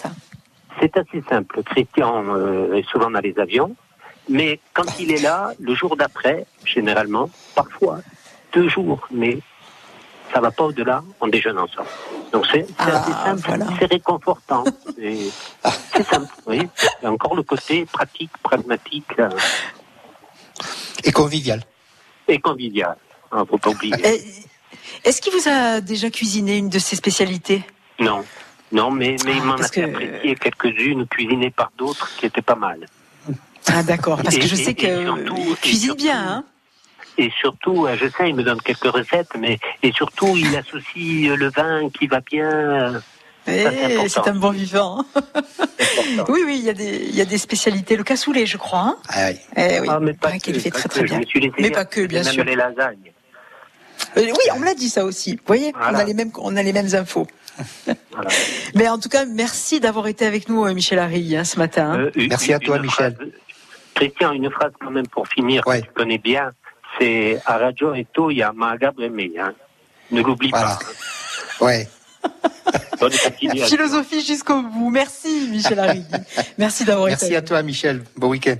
C'est assez simple. Christian euh, est souvent dans les avions, mais quand il est là, le jour d'après, généralement, parfois deux jours, mais ça va pas au-delà, on déjeune ensemble. Donc c'est c'est assez simple, c'est réconfortant. Et C'est simple, oui. Et encore le côté pratique, pragmatique euh, Et convivial. et convivial. Hein, faut pas oublier. Eh, Est-ce qu'il vous a déjà cuisiné une de ses spécialités? Non, non, mais, mais il m'en a parce fait que- apprécier quelques-unes cuisinées par d'autres qui étaient pas mal. Ah d'accord, parce que je sais et que surtout- il et cuisine surtout- bien, hein Et surtout, euh, je sais, il me donne quelques recettes, mais et surtout, il associe euh, le vin qui va bien. euh, Eh, c'est c'est un bon vivant. hein. oui, oui, il y, a des, il y a des spécialités. Le cassoulet, je crois. hein Ah oui. Eh oui, Ah, mais il pas qu'il que, fait pas très que, très bien. Mais pas que, bien même sûr. les lasagnes. Euh, oui, on me l'a dit ça aussi. Vous voyez, on, a les mêmes, on a les mêmes infos. Mais en tout cas, merci d'avoir été avec nous, euh, Michel Harry, hein, ce matin. hein. Euh, une- Merci à toi, Michel. phrase- Christian, une phrase quand même pour finir, que tu connais bien, c'est à Radio Eto, il y a Maga Bremé, hein. Ne l'oublie pas. Ouais. Philosophie jusqu'au bout. Merci, Michel Harry. merci d'avoir été Merci à toi, Michel. Bon week-end.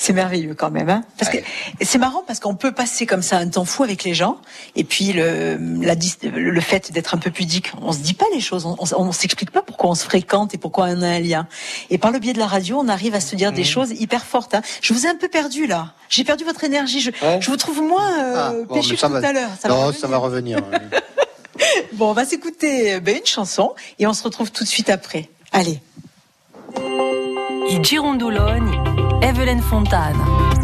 C'est merveilleux quand même. Hein parce que c'est marrant parce qu'on peut passer comme ça un temps fou avec les gens et puis le, la, le fait d'être un peu pudique, on se dit pas les choses, on, on, on s'explique pas pourquoi on se fréquente et pourquoi on a un lien. Et par le biais de la radio, on arrive à se dire Mmh. des choses hyper fortes. Hein. Je vous ai un peu perdu là. J'ai perdu votre énergie. Je, je vous trouve moins euh, Ah, bon, péché mais que ça tout va- à l'heure. Ça non, va ça va revenir. Bon, on va s'écouter euh, ben, une chanson et on se retrouve tout de suite après. Allez. I Girondoloni, Evelyn Fontana.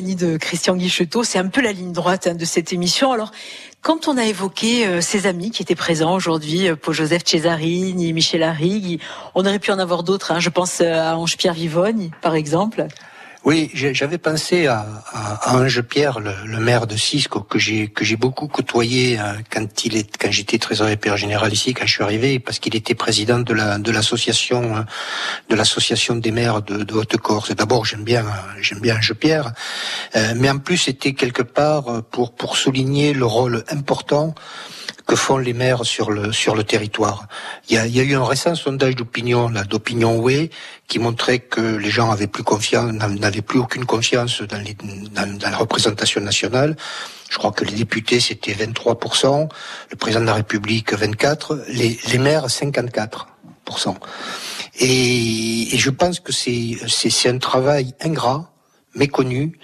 De Christian Guichetot, c'est un peu la ligne droite hein, de cette émission. Alors, quand on a évoqué euh, ses amis qui étaient présents aujourd'hui, euh, Paul Joseph Cesarini, Michel Arrigue, on aurait pu en avoir d'autres. Hein. Je pense euh, à Ange-Pierre Vivogne, par exemple. Oui, j'avais pensé à, à, Ange Pierre, le, le, maire de Cisco, que j'ai que j'ai beaucoup côtoyé euh, quand il est quand j'étais trésorier père général ici, quand je suis arrivé, parce qu'il était président de la de l'association euh, de l'association des maires de, de Haute-Corse. D'abord, j'aime bien j'aime bien Ange Pierre, euh, mais en plus c'était quelque part pour pour souligner le rôle important que font les maires sur le sur le territoire. Il y a, il y a eu un récent sondage d'opinion, là, d'opinion Way, qui montrait que les gens avaient plus confiance, n'avaient plus aucune confiance dans, les, dans, la représentation nationale. Je crois que les députés c'était 23%, le président de la République 24%, les, les maires 54%. Et, et je pense que c'est c'est un travail ingrat, méconnu,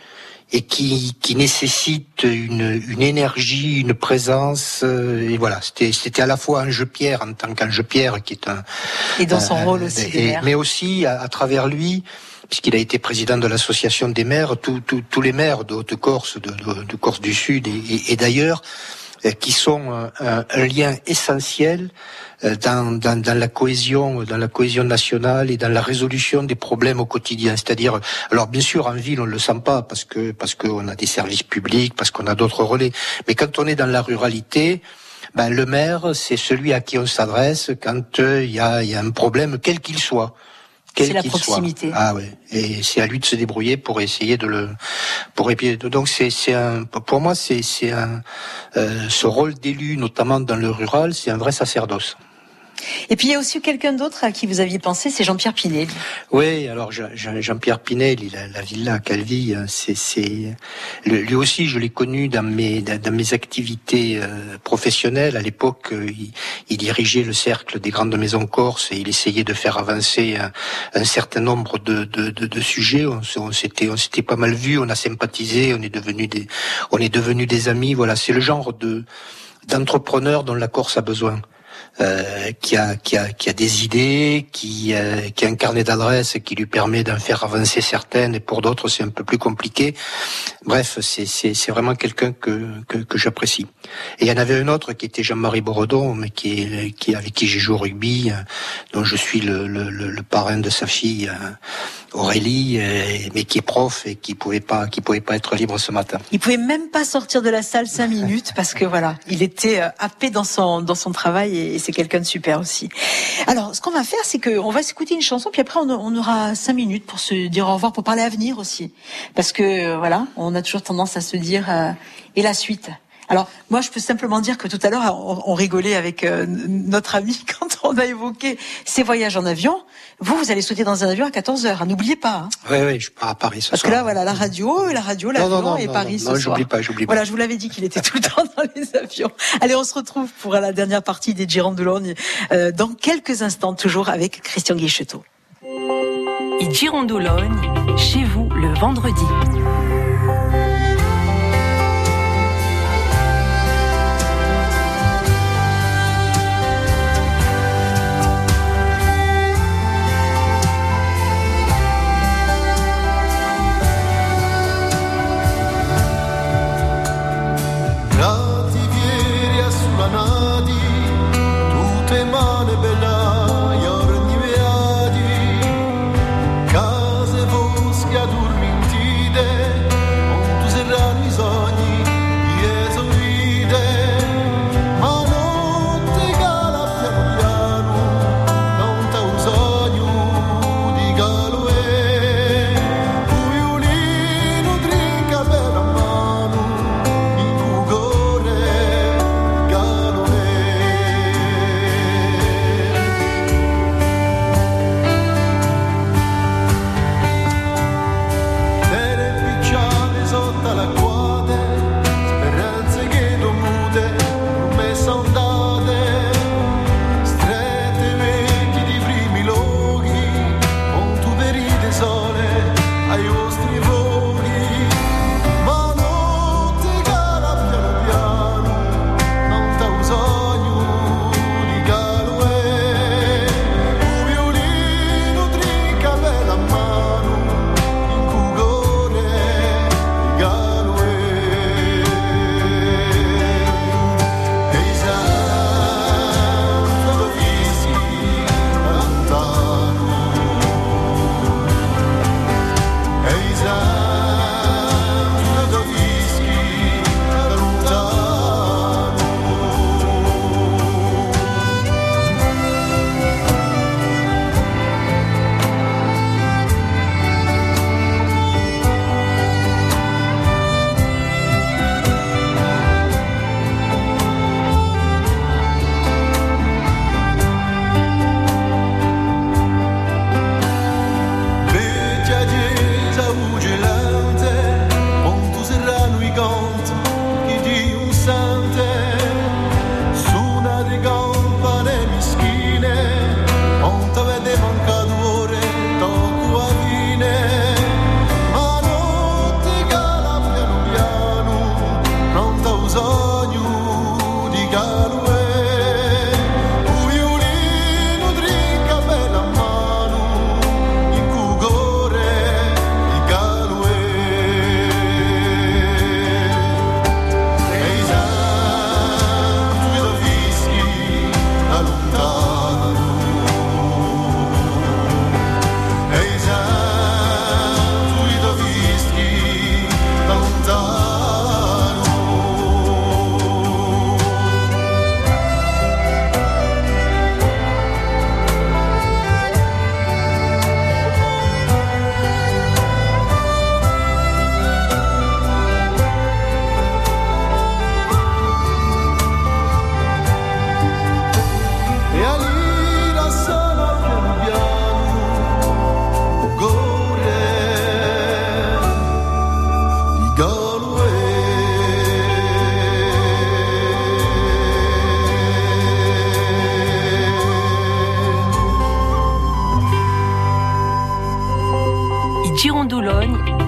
et qui, qui nécessite une, une énergie, une présence. Euh, et voilà, c'était c'était à la fois un jeu Pierre en tant qu'un jeu Pierre qui est un et dans son rôle aussi, et, mais aussi à, à travers lui puisqu'il a été président de l'association des maires, tous les maires de Haute-Corse, de, de, de, Corse du Sud et, et d'ailleurs, qui sont un, un, lien essentiel euh, dans, dans, dans, la cohésion, dans la cohésion nationale et dans la résolution des problèmes au quotidien. C'est-à-dire, alors bien sûr en ville on le sent pas parce que parce qu'on a des services publics, parce qu'on a d'autres relais, mais quand on est dans la ruralité, ben, le maire c'est celui à qui on s'adresse quand euh, il y, a, y a un problème quel qu'il soit. C'est la proximité. Soit. Ah ouais. Et c'est à lui de se débrouiller pour essayer de le, pour épier. Donc c'est c'est un, pour moi c'est c'est un, euh, ce rôle d'élu notamment dans le rural, c'est un vrai sacerdoce. Et puis il y a aussi quelqu'un d'autre à qui vous aviez pensé, c'est Jean-Pierre Pinel. Oui, alors Jean-Pierre Pinel, il a la villa à Calvi, hein, c'est lui aussi je l'ai connu dans mes dans mes activités euh, professionnelles. À l'époque, euh, il, dirigeait le cercle des grandes maisons corse et il essayait de faire avancer un, certain nombre de, de, de, sujets. On, on s'était on s'était pas mal vu, on a sympathisé, on est devenu des on est devenu des amis. Voilà, c'est le genre de d'entrepreneur dont la Corse a besoin. Euh, qui, a, qui, a, qui a des idées, qui, euh, qui a un carnet d'adresses qui lui permet d'en faire avancer certaines, et pour d'autres c'est un peu plus compliqué. Bref, c'est vraiment quelqu'un que, que, que j'apprécie. Et il y en avait un autre qui était Jean-Marie Borodon, mais qui, qui, avec qui j'ai joué au rugby, euh, dont je suis le, le, le, parrain de sa fille. Euh, Aurélie, euh, mais qui est prof et qui pouvait pas, qui pouvait pas être libre ce matin. Il pouvait même pas sortir de la salle cinq minutes parce que voilà, il était euh, happé dans son dans son travail et c'est quelqu'un de super aussi. Alors, ce qu'on va faire, c'est qu'on va s'écouter une chanson, puis après on, aura cinq minutes pour se dire au revoir, pour parler avenir aussi, parce que euh, voilà, on a toujours tendance à se dire et la suite. Alors moi, je peux simplement dire que tout à l'heure, on, rigolait avec euh, notre ami quand on a évoqué ces voyages en avion. Vous, vous allez sauter dans un avion à 14 heures. Hein, n'oubliez pas. Hein. Oui, oui, je pars à Paris ce Parce que là, voilà, la radio, la radio, l'avion et Paris ce soir. j'oublie pas, j'oublie pas. Voilà, je vous l'avais dit qu'il était tout le temps dans les avions. Allez, on se retrouve pour la dernière partie des Girondoulogne euh, dans quelques instants, toujours avec Christian Guichetot. Et Girondoulogne, chez vous le vendredi.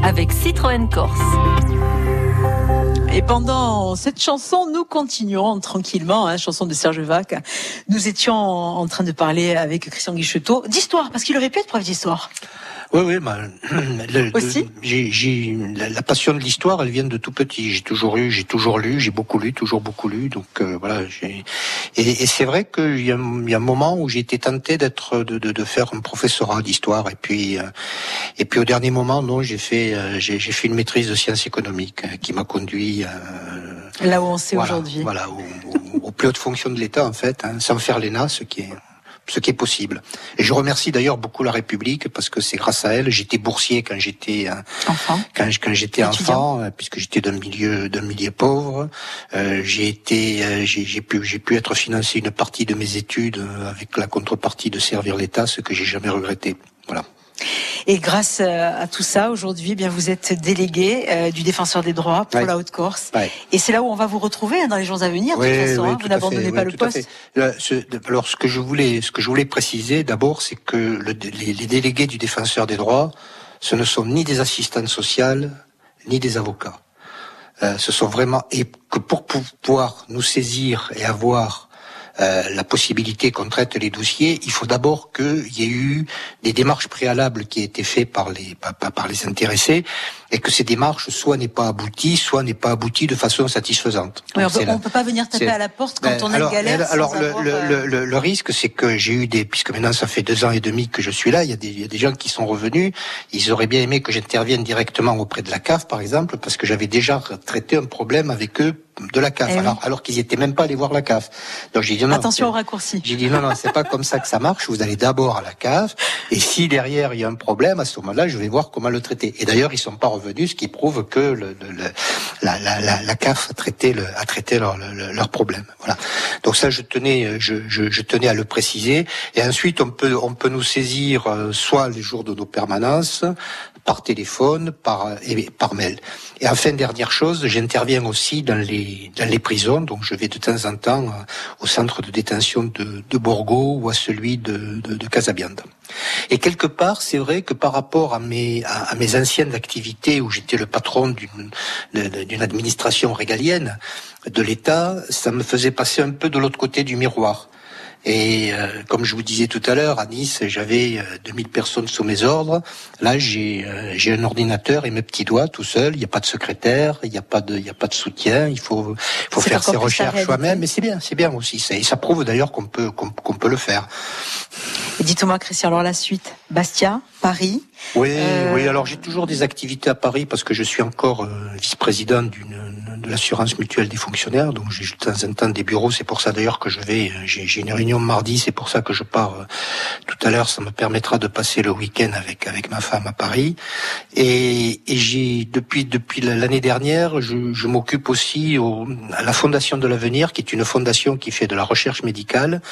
Avec Citroën Corse. Et pendant cette chanson, nous continuons tranquillement, hein, chanson de Serge Vac. Nous étions en train de parler avec Christian Guichetot d'histoire, parce qu'il aurait pu être prof d'histoire. Oui, oui, bah, le- le- j'ai, j'ai- la, la passion de l'histoire, elle vient de tout petit. J'ai toujours eu, j'ai toujours lu, j'ai beaucoup lu, toujours beaucoup lu. Donc euh, voilà. Et, et c'est vrai qu'il y y a un moment où j'ai été tenté d'être, de, de, de faire un professorat d'histoire. Et puis, euh, et puis au dernier moment, non, j'ai fait, euh, j'ai, fait une maîtrise de sciences économiques euh, qui m'a conduit. euh, Là où on sait voilà, aujourd'hui. Voilà, aux, aux- aux plus hautes fonctions de l'État, en fait, hein, sans faire l'ENA, ce qui est ce qui est possible. Et je remercie d'ailleurs beaucoup la République parce que c'est grâce à elle. J'étais boursier quand j'étais enfant, quand, quand j'étais enfant, euh, puisque j'étais d'un milieu d'un milieu pauvre. Euh, j'ai été, euh, j'ai j'ai pu j'ai pu être financé une partie de mes études euh, avec la contrepartie de servir l'État, ce que j'ai jamais regretté. Voilà. Et grâce euh, à tout ça, aujourd'hui, eh bien vous êtes délégué euh, du défenseur des droits pour Ouais. la Haute-Corse. Ouais. Et c'est là où on va vous retrouver hein, dans les jours à venir. De toute façon, oui, hein, tout vous n'abandonnez pas oui, le poste. Là, ce- alors, ce que je voulais, ce que je voulais préciser d'abord, c'est que le- les, les délégués du défenseur des droits, ce ne sont ni des assistantes sociales, ni des avocats. Euh, ce sont vraiment et que pour pouvoir nous saisir et avoir la possibilité qu'on traite les dossiers, il faut d'abord qu'il y ait eu des démarches préalables qui aient été faites par les par les intéressés et que ces démarches soit n'aient pas abouti, soit n'aient pas abouti de façon satisfaisante. Oui, on c'est peut, pas venir taper à la porte quand ben, on a alors, une galère. sans alors le, avoir, le, euh, le, le- risque, c'est que j'ai eu des, puisque maintenant ça fait deux ans et demi que je suis là, il y a des, il y a des gens qui sont revenus, ils auraient bien aimé que j'intervienne directement auprès de la CAF, par exemple, parce que j'avais déjà traité un problème avec eux de la CAF, Eh oui. alors, alors qu'ils étaient même pas allés voir la CAF. Donc j'ai dit non, Attention au raccourci. j'ai dit non, non, c'est pas comme ça que ça marche. Vous allez d'abord à la cave, et si derrière il y a un problème, à ce moment-là, je vais voir comment le traiter. Et d'ailleurs, ils sont pas revenus, ce qui prouve que la, CAF a traité, le, a traité leur, le- leur problème. Voilà. Donc ça, je tenais, je tenais à le préciser. Et ensuite, on peut, on peut nous saisir euh, soit les jours de nos permanences, par téléphone, par et par mail. Et enfin, dernière chose, j'interviens aussi dans les dans les prisons, donc je vais de temps en temps euh, au centre de détention de, de Borgo ou à celui de, de, de Casabianda. Et quelque part, c'est vrai que par rapport à mes à, à mes anciennes activités où j'étais le patron d'une administration régalienne de l'État, ça me faisait passer un peu de l'autre côté du miroir. Et euh, comme je vous disais tout à l'heure, à Nice, j'avais euh, 2000 personnes sous mes ordres. Là, j'ai euh, j'ai un ordinateur et mes petits doigts tout seul. Il n'y a pas de secrétaire, il n'y a pas de il y a pas de soutien. Il faut faire ses recherches soi-même. Mais c'est bien, c'est bien aussi. Ça, et ça prouve d'ailleurs qu'on peut qu'on qu'on peut le faire. Et dites-moi, Christian, alors la suite. Bastia, Paris. Oui, Euh, oui. Alors j'ai toujours des activités à Paris parce que je suis encore euh, vice-président d'une de l'assurance mutuelle des fonctionnaires. Donc j'ai de temps en temps des bureaux. C'est pour ça d'ailleurs que je vais. euh, J'ai une réunion mardi. C'est pour ça que je pars euh, tout à l'heure. Ça me permettra de passer le week-end avec avec ma femme à Paris. Et, et j'ai depuis depuis l'année dernière, je, je m'occupe aussi au, à la Fondation de l'avenir, qui est une fondation qui fait de la recherche médicale.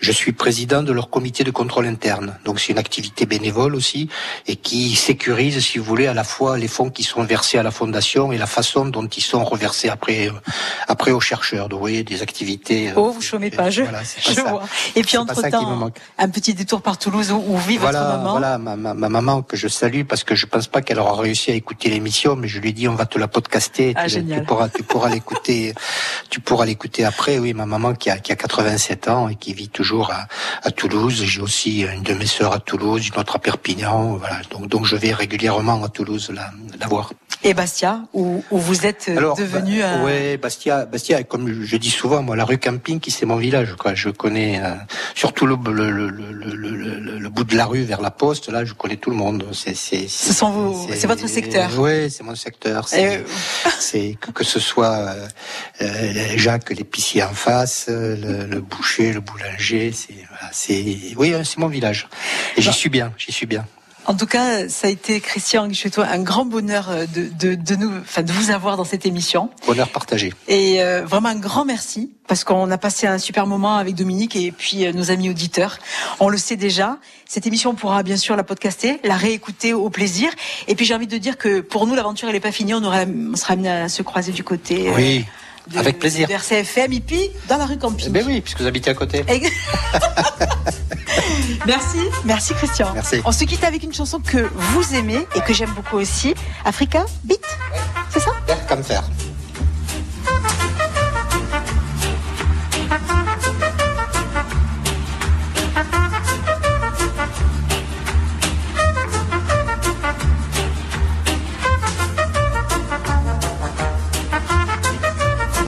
Je suis président de leur comité de contrôle interne. Donc c'est une activité bénévole aussi et qui sécurise, si vous voulez, à la fois les fonds qui sont versés à la fondation et la façon dont ils sont après euh, après aux chercheurs. Donc vous voyez des activités. euh, Oh, vous chômez pas, je, Voilà, pas je vois. Et puis entre-temps, un petit détour par Toulouse où, où vit votre Voilà, maman. voilà ma, ma, ma maman que je salue parce que je pense pas qu'elle aura réussi à écouter l'émission, mais je lui dit on va te la podcaster, Ah, tu, pourras tu pourras l'écouter, tu pourras l'écouter après. Oui, ma maman qui a qui a 87 ans et qui vit toujours à, à Toulouse. J'ai aussi une de mes sœurs à Toulouse, une autre à Perpignan. Voilà, donc donc je vais régulièrement à Toulouse la, la voir. Et Bastia, où, où vous êtes euh, devenu bah, un... ouais, Bastia, Bastia, comme je dis souvent, moi, la rue Camping, qui c'est mon village, quoi. Je connais euh, surtout le, bout de la rue vers la poste. Là, je connais tout le monde. C'est, c'est, Ce sont vos, c'est votre secteur. Oui, c'est mon secteur. C'est, c'est que, ce soit euh, euh, Jacques l'épicier en face, le, boucher, le boulanger. C'est, voilà, c'est, oui, hein, c'est mon village. Et j'y suis bien. J'y suis bien. En tout cas, ça a été Christian Guichetot, un grand bonheur euh, de, de, de nous, enfin, de vous avoir dans cette émission. Bonheur partagé. Et euh, vraiment un grand merci parce qu'on a passé un super moment avec Dominique et puis euh, nos amis auditeurs. On le sait déjà. Cette émission, on pourra bien sûr la podcaster, la réécouter au plaisir. Et puis j'ai envie de dire que pour nous, l'aventure elle n'est pas finie. On, aura, on sera amené à se croiser du côté. euh, Oui. De, Avec plaisir. de RCFM et puis dans la rue Camping. Eh ben oui, puisque vous habitez à côté. Merci, merci Christian. Merci. On se quitte avec une chanson que vous aimez et que j'aime beaucoup aussi, Africa Beat. C'est ça? Faire comme faire.